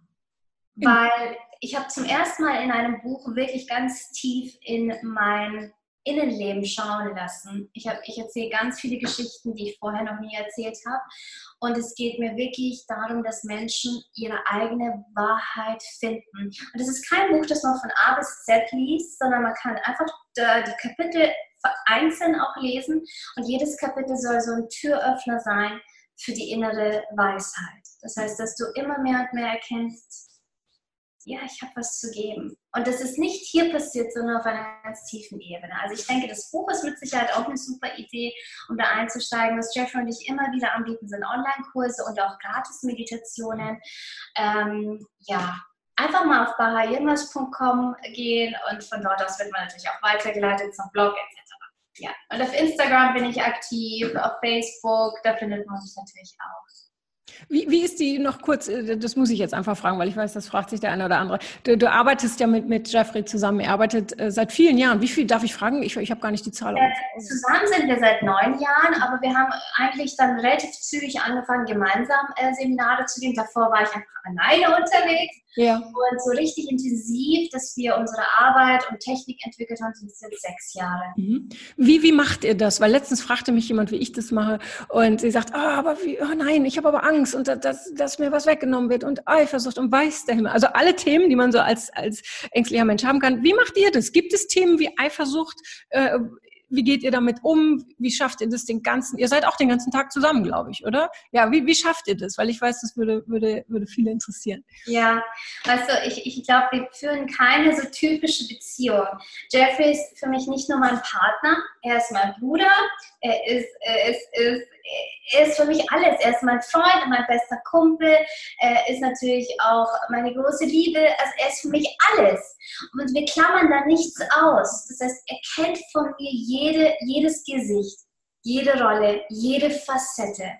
S2: Weil ich habe zum ersten Mal in einem Buch wirklich ganz tief in mein Innenleben schauen lassen. Ich, ich erzähle ganz viele Geschichten, die ich vorher noch nie erzählt habe. Und es geht mir wirklich darum, dass Menschen ihre eigene Wahrheit finden. Und es ist kein Buch, das man von A bis Z liest, sondern man kann einfach die Kapitel einzeln auch lesen. Und jedes Kapitel soll so ein Türöffner sein für die innere Weisheit. Das heißt, dass du immer mehr und mehr erkennst, ja, ich habe was zu geben. Und das ist nicht hier passiert, sondern auf einer ganz tiefen Ebene. Also ich denke, das Buch ist mit Sicherheit auch eine super Idee, um da einzusteigen. Was Jeffrey und ich immer wieder anbieten, sind Online-Kurse und auch Gratis-Meditationen. Ähm, ja, einfach mal auf bahayilmas.com gehen und von dort aus wird man natürlich auch weitergeleitet zum Blog etc. Ja, und auf Instagram bin ich aktiv, auf Facebook, da findet man mich natürlich auch.
S1: Wie, wie ist die noch kurz, äh, das muss ich jetzt einfach fragen, weil ich weiß, das fragt sich der eine oder andere. Du, du arbeitest ja mit, mit Jeffrey zusammen, er arbeitet äh, seit vielen Jahren. Wie viel darf ich fragen? Ich, ich habe gar nicht die Zahl.
S2: Äh, zusammen sind wir seit neun Jahren, aber wir haben eigentlich dann relativ zügig angefangen, gemeinsam äh, Seminare zu geben. Davor war ich einfach alleine unterwegs. Ja. Und so richtig intensiv, dass wir unsere Arbeit und Technik entwickelt haben, sind es jetzt sechs Jahre.
S1: Mhm. Wie, wie macht ihr das? Weil letztens fragte mich jemand, wie ich das mache. Und sie sagt, oh, aber wie, oh nein, ich habe aber Angst und dass, dass mir was weggenommen wird und Eifersucht und weiß der Himmel. Also alle Themen, die man so als, als ängstlicher Mensch haben kann. Wie macht ihr das? Gibt es Themen wie Eifersucht? Äh, wie geht ihr damit um? Wie schafft ihr das den ganzen, ihr seid auch den ganzen Tag zusammen, glaube ich, oder? Ja, wie, wie schafft ihr das? Weil ich weiß, das würde, würde, würde viele interessieren.
S2: Ja, weißt du, ich, ich glaube, wir führen keine so typische Beziehung. Jeffrey ist für mich nicht nur mein Partner, er ist mein Bruder, er ist, er ist, ist er ist für mich alles. Er ist mein Freund, mein bester Kumpel, er ist natürlich auch meine große Liebe. Also er ist für mich alles. Und wir klammern da nichts aus. Das heißt, er kennt von mir jede, jedes Gesicht, jede Rolle, jede Facette.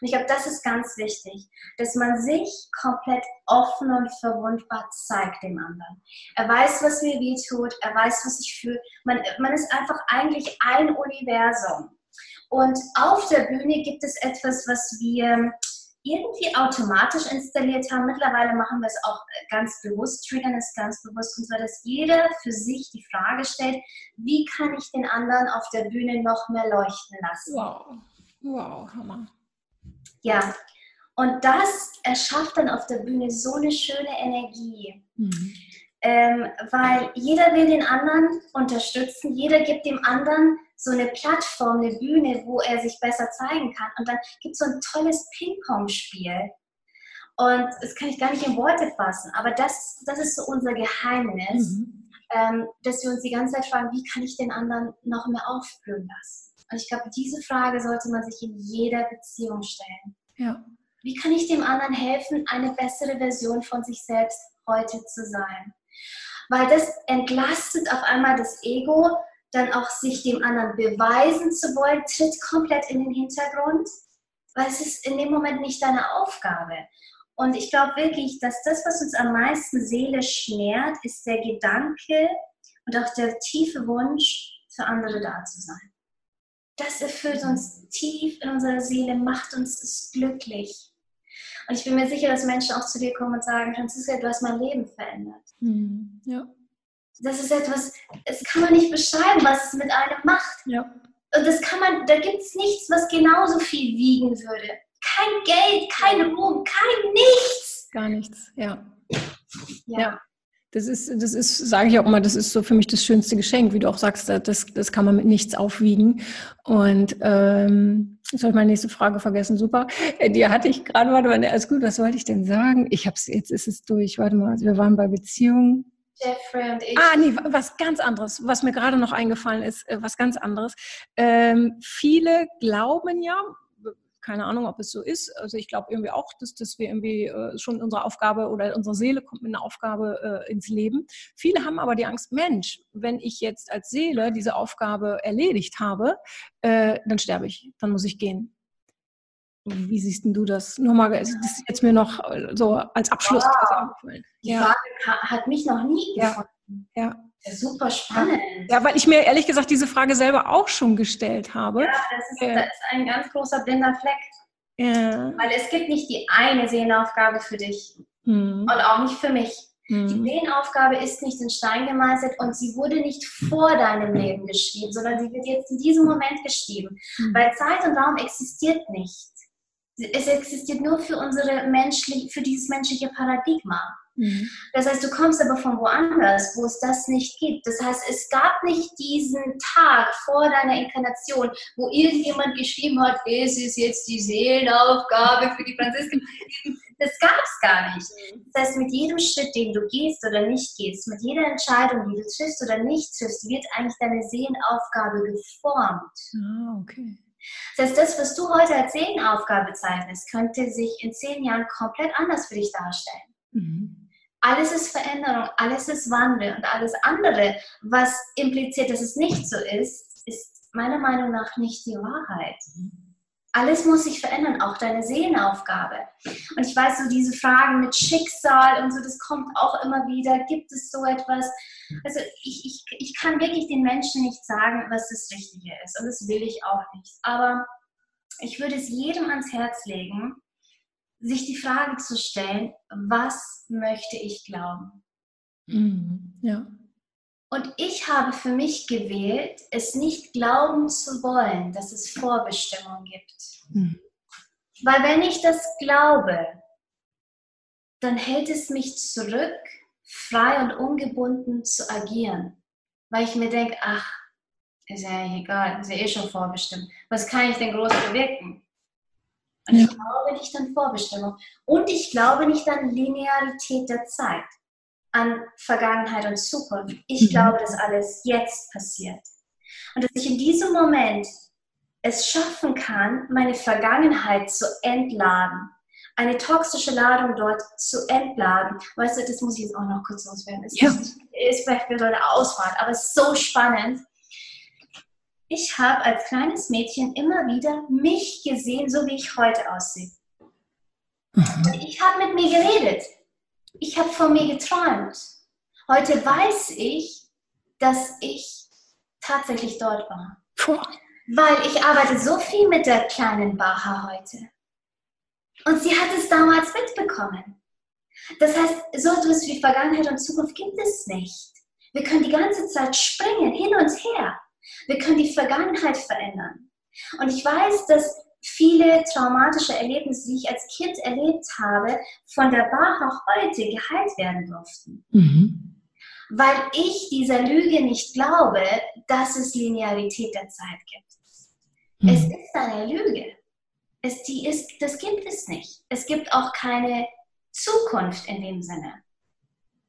S2: Und ich glaube, das ist ganz wichtig, dass man sich komplett offen und verwundbar zeigt dem anderen. Er weiß, was mir weh tut, er weiß, was ich fühle. Man, man ist einfach eigentlich ein Universum. Und auf der Bühne gibt es etwas, was wir irgendwie automatisch installiert haben. Mittlerweile machen wir es auch ganz bewusst, triggern es ganz bewusst, und zwar, dass jeder für sich die Frage stellt, wie kann ich den anderen auf der Bühne noch mehr leuchten lassen?
S1: Wow, wow, Hammer.
S2: Ja, und das erschafft dann auf der Bühne so eine schöne Energie. Mhm. Ähm, weil jeder will den anderen unterstützen, jeder gibt dem anderen so eine Plattform, eine Bühne, wo er sich besser zeigen kann. Und dann gibt es so ein tolles Ping-Pong-Spiel. Und das kann ich gar nicht in Worte fassen, aber das, das ist so unser Geheimnis, mhm. ähm, dass wir uns die ganze Zeit fragen, wie kann ich den anderen noch mehr aufblühen lassen? Und ich glaube, diese Frage sollte man sich in jeder Beziehung stellen. Ja. Wie kann ich dem anderen helfen, eine bessere Version von sich selbst heute zu sein? Weil das entlastet auf einmal das Ego, dann auch sich dem anderen beweisen zu wollen, tritt komplett in den Hintergrund, weil es ist in dem Moment nicht deine Aufgabe. Und ich glaube wirklich, dass das, was uns am meisten seelisch nährt, ist der Gedanke und auch der tiefe Wunsch, für andere da zu sein. Das erfüllt uns tief in unserer Seele, macht uns glücklich. Und ich bin mir sicher, dass Menschen auch zu dir kommen und sagen, Franziska, du hast mein Leben verändert. Mhm. Ja das ist etwas, das kann man nicht beschreiben, was es mit einem macht. Ja. Und das kann man, da gibt es nichts, was genauso viel wiegen würde. Kein Geld, kein Ruhm, kein nichts.
S1: Gar nichts, ja. Ja. ja. Das ist, das ist, sage ich auch immer, das ist so für mich das schönste Geschenk, wie du auch sagst, das, das kann man mit nichts aufwiegen. Und ähm, jetzt habe ich meine nächste Frage vergessen. Super. Äh, die hatte ich gerade, warte mal, alles gut, was wollte ich denn sagen? Ich habe es, jetzt ist es durch. Warte mal, wir waren bei Beziehungen. Jeffrey und ich. Ah, nee, was ganz anderes, was mir gerade noch eingefallen ist, äh, was ganz anderes. Ähm, viele glauben ja, keine Ahnung, ob es so ist. Also ich glaube irgendwie auch, dass, dass wir irgendwie äh, schon unsere Aufgabe oder unsere Seele kommt mit einer Aufgabe äh, ins Leben. Viele haben aber die Angst, Mensch, wenn ich jetzt als Seele diese Aufgabe erledigt habe, äh, dann sterbe ich, dann muss ich gehen. Wie siehst du das? Nur mal, das ist jetzt mir noch äh, so als Abschluss
S2: wow. Die ja. Frage hat mich noch nie gefunden. Ja. ja. Super spannend.
S1: Ja, weil ich mir ehrlich gesagt diese Frage selber auch schon gestellt habe. Ja,
S2: das ist, das ist ein ganz großer blinder Fleck. Ja. Weil es gibt nicht die eine Seelenaufgabe für dich hm. und auch nicht für mich. Mhm. Die Seelenaufgabe ist nicht in Stein gemeißelt und sie wurde nicht vor deinem Leben geschrieben, sondern sie wird jetzt in diesem Moment geschrieben. Mhm. Weil Zeit und Raum existiert nicht. Es existiert nur für unsere menschlich, für dieses menschliche Paradigma. Mhm. Das heißt, du kommst aber von woanders, wo es das nicht gibt. Das heißt, es gab nicht diesen Tag vor deiner Inkarnation, wo irgendjemand geschrieben hat, es ist jetzt die Seelenaufgabe für die Franzisken. Das gab es gar nicht. Das heißt, mit jedem Schritt, den du gehst oder nicht gehst, mit jeder Entscheidung, die du triffst oder nicht triffst, wird eigentlich deine Seelenaufgabe geformt.
S1: Ah, okay.
S2: Das heißt, das, was du heute als Seelenaufgabe bezeichnest, könnte sich in zehn Jahren komplett anders für dich darstellen. Mhm. Alles ist Veränderung, alles ist Wandel und alles andere, was impliziert, dass es nicht so ist, ist meiner Meinung nach nicht die Wahrheit. Alles muss sich verändern, auch deine Seelenaufgabe. Und ich weiß, so diese Fragen mit Schicksal und so, das kommt auch immer wieder. Gibt es so etwas? Also ich, ich, ich kann wirklich den Menschen nicht sagen, was das Richtige ist. Und das will ich auch nicht. Aber ich würde es jedem ans Herz legen, sich die Frage zu stellen, was möchte ich glauben?
S1: Mhm, ja.
S2: Und ich habe für mich gewählt, es nicht glauben zu wollen, dass es Vorbestimmung gibt. Mhm. Weil wenn ich das glaube, dann hält es mich zurück, frei und ungebunden zu agieren. Weil ich mir denke, ach, ist ja egal, ist ja eh schon vorbestimmt. Was kann ich denn groß bewirken? Und ja. ich glaube nicht an Vorbestimmung. Und ich glaube nicht an Linearität der Zeit, an Vergangenheit und Zukunft. Ich mhm. glaube, dass alles jetzt passiert. Und dass ich in diesem Moment es schaffen kann, meine Vergangenheit zu entladen. Eine toxische Ladung dort zu entladen. Weißt du, das muss ich jetzt auch noch kurz loswerden. Es ja. ist, ist vielleicht für eine Ausfahrt, aber es ist so spannend ich habe als kleines Mädchen immer wieder mich gesehen, so wie ich heute aussehe. Mhm. Und ich habe mit mir geredet. Ich habe von mir geträumt. Heute weiß ich, dass ich tatsächlich dort war. Puh. Weil ich arbeite so viel mit der kleinen Baha heute. Und sie hat es damals mitbekommen. Das heißt, so etwas wie Vergangenheit und Zukunft gibt es nicht. Wir können die ganze Zeit springen, hin und her. Wir können die Vergangenheit verändern. Und ich weiß, dass viele traumatische Erlebnisse, die ich als Kind erlebt habe, von der Baha heute geheilt werden durften. Mhm. Weil ich dieser Lüge nicht glaube, dass es Linearität der Zeit gibt. Mhm. Es ist eine Lüge. Es, die ist, das gibt es nicht. Es gibt auch keine Zukunft in dem Sinne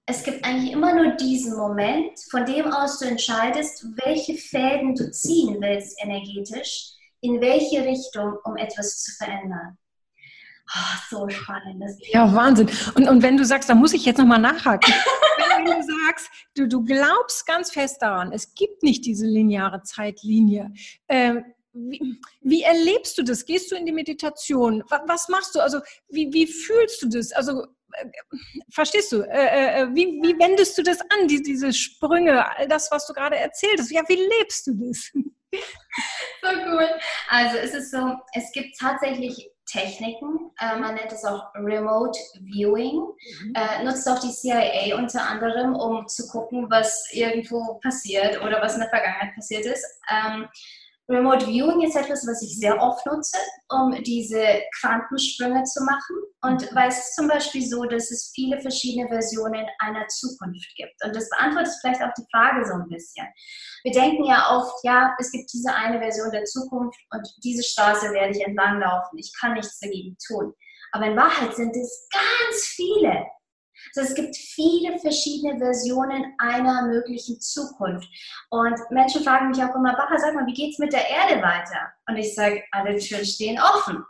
S2: es gibt eigentlich immer nur diesen Moment, von dem aus du entscheidest, welche Fäden du ziehen willst energetisch, in welche Richtung, um etwas zu verändern. Oh, so spannend.
S1: ja, Wahnsinn. Und, und wenn du sagst, da muss ich jetzt nochmal nachhaken. wenn du sagst, du, du glaubst ganz fest daran, es gibt nicht diese lineare Zeitlinie. Ähm, wie, wie, erlebst du das? Gehst du in die Meditation? Was, was machst du? Also, wie, wie fühlst du das? Also, verstehst du, äh, äh, wie, wie wendest du das an, die, diese Sprünge, all das, was du gerade erzählt hast? Ja, wie lebst du das?
S2: So cool. Also es ist so, es gibt tatsächlich Techniken, äh, man nennt es auch Remote Viewing, mhm. äh, nutzt auch die CIA unter anderem, um zu gucken, was irgendwo passiert oder was in der Vergangenheit passiert ist. Ähm, Remote Viewing ist etwas, was ich sehr oft nutze, um diese Quantensprünge zu machen. Und mhm. weil es ist zum Beispiel so, dass es viele verschiedene Versionen einer Zukunft gibt. Und das beantwortet vielleicht auch die Frage so ein bisschen. Wir denken ja oft, ja, es gibt diese eine Version der Zukunft und diese Straße werde ich entlanglaufen. Ich kann nichts dagegen tun. Aber in Wahrheit sind es ganz viele. Also es gibt viele verschiedene Versionen einer möglichen Zukunft. Und Menschen fragen mich auch immer, Bacha, sag mal, wie geht es mit der Erde weiter? Und ich sage, alle Türen stehen offen.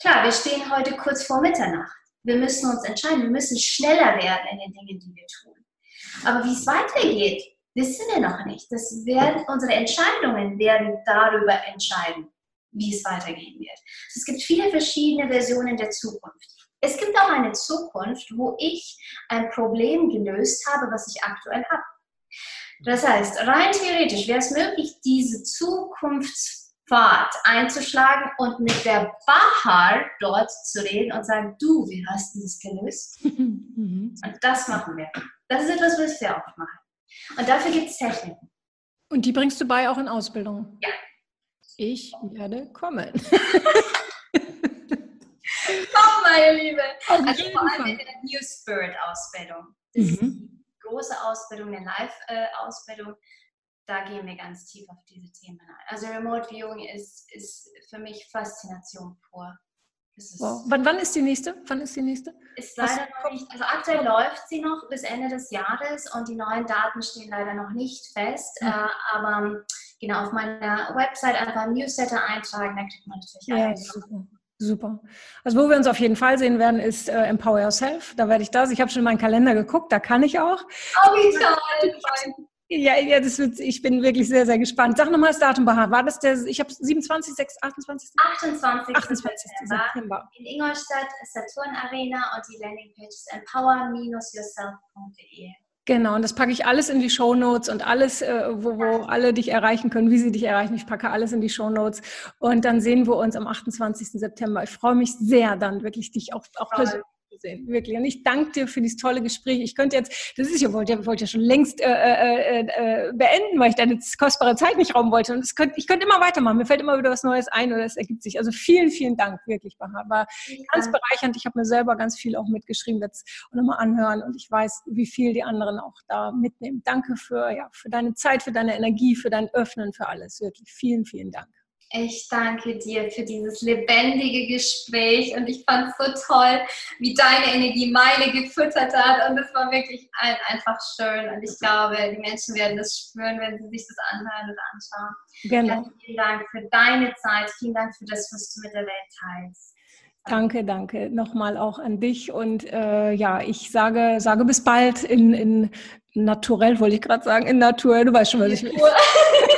S2: Klar, wir stehen heute kurz vor Mitternacht. Wir müssen uns entscheiden, wir müssen schneller werden in den Dingen, die wir tun. Aber wie es weitergeht, wissen wir noch nicht. Das werden, unsere Entscheidungen werden darüber entscheiden, wie es weitergehen wird. Es gibt viele verschiedene Versionen der Zukunft. Es gibt auch eine Zukunft, wo ich ein Problem gelöst habe, was ich aktuell habe. Das heißt, rein theoretisch wäre es möglich, diese Zukunfts Pfad einzuschlagen und mit der Bahar dort zu reden und sagen, du, wie hast du das gelöst? Mhm. und das machen wir. Das ist etwas, was wir auch machen. Und dafür gibt es Techniken.
S1: Und die bringst du bei auch in Ausbildung?
S2: Ja.
S1: Ich werde kommen.
S2: Meine Liebe. Auf also vor allem in der New Spirit Ausbildung. Das mhm. ist die große Ausbildung, eine Live-Ausbildung. Da gehen wir ganz tief auf diese Themen ein. Also Remote Viewing ist, ist für mich Faszination pur.
S1: Wow. Wann, wann, ist die nächste? Wann ist die nächste?
S2: Ist leider noch nicht. Also aktuell läuft sie noch bis Ende des Jahres und die neuen Daten stehen leider noch nicht fest. Mhm. Äh, aber genau auf meiner Website einfach ein Newsletter eintragen, da kriegt man natürlich ja,
S1: super. Super. Also wo wir uns auf jeden Fall sehen werden, ist äh, Empower Yourself. Da werde ich das. Ich habe schon in meinen Kalender geguckt, da kann ich auch.
S2: Oh, wie toll.
S1: Ja, ja das wird, ich bin wirklich sehr, sehr gespannt. Sag nochmal das Datum, Bahar. War das der, ich habe 27, 6, 28?
S2: 28. 28. September. In Ingolstadt, Saturn Arena und die Landingpage ist empower-yourself.de.
S1: Genau, und das packe ich alles in die Show Notes und alles, äh, wo, wo alle dich erreichen können, wie sie dich erreichen. Ich packe alles in die Show Notes und dann sehen wir uns am 28. September. Ich freue mich sehr, dann wirklich dich auch, auch persönlich sehen, wirklich. Und ich danke dir für dieses tolle Gespräch. Ich könnte jetzt, das ist ja, wollte, wollte ja schon längst äh, äh, äh, beenden, weil ich deine kostbare Zeit nicht rauben wollte. Und könnte, ich könnte immer weitermachen. Mir fällt immer wieder was Neues ein oder es ergibt sich. Also vielen, vielen Dank, wirklich, Bahar. War ganz bereichernd. Ich habe mir selber ganz viel auch mitgeschrieben jetzt und nochmal anhören. Und ich weiß, wie viel die anderen auch da mitnehmen. Danke für, ja, für deine Zeit, für deine Energie, für dein Öffnen, für alles. Wirklich vielen, vielen Dank.
S2: Ich danke dir für dieses lebendige Gespräch und ich fand es so toll, wie deine Energie meine gefüttert hat und es war wirklich ein, einfach schön und ich glaube, die Menschen werden das spüren, wenn sie sich das anhören und anschauen. Genau. Also vielen Dank für deine Zeit, vielen Dank für das, was du mit der Welt teilst.
S1: Danke, danke. Nochmal auch an dich und äh, ja, ich sage, sage bis bald in, in naturell, wollte ich gerade sagen, in Natur. Du weißt schon, was ich will.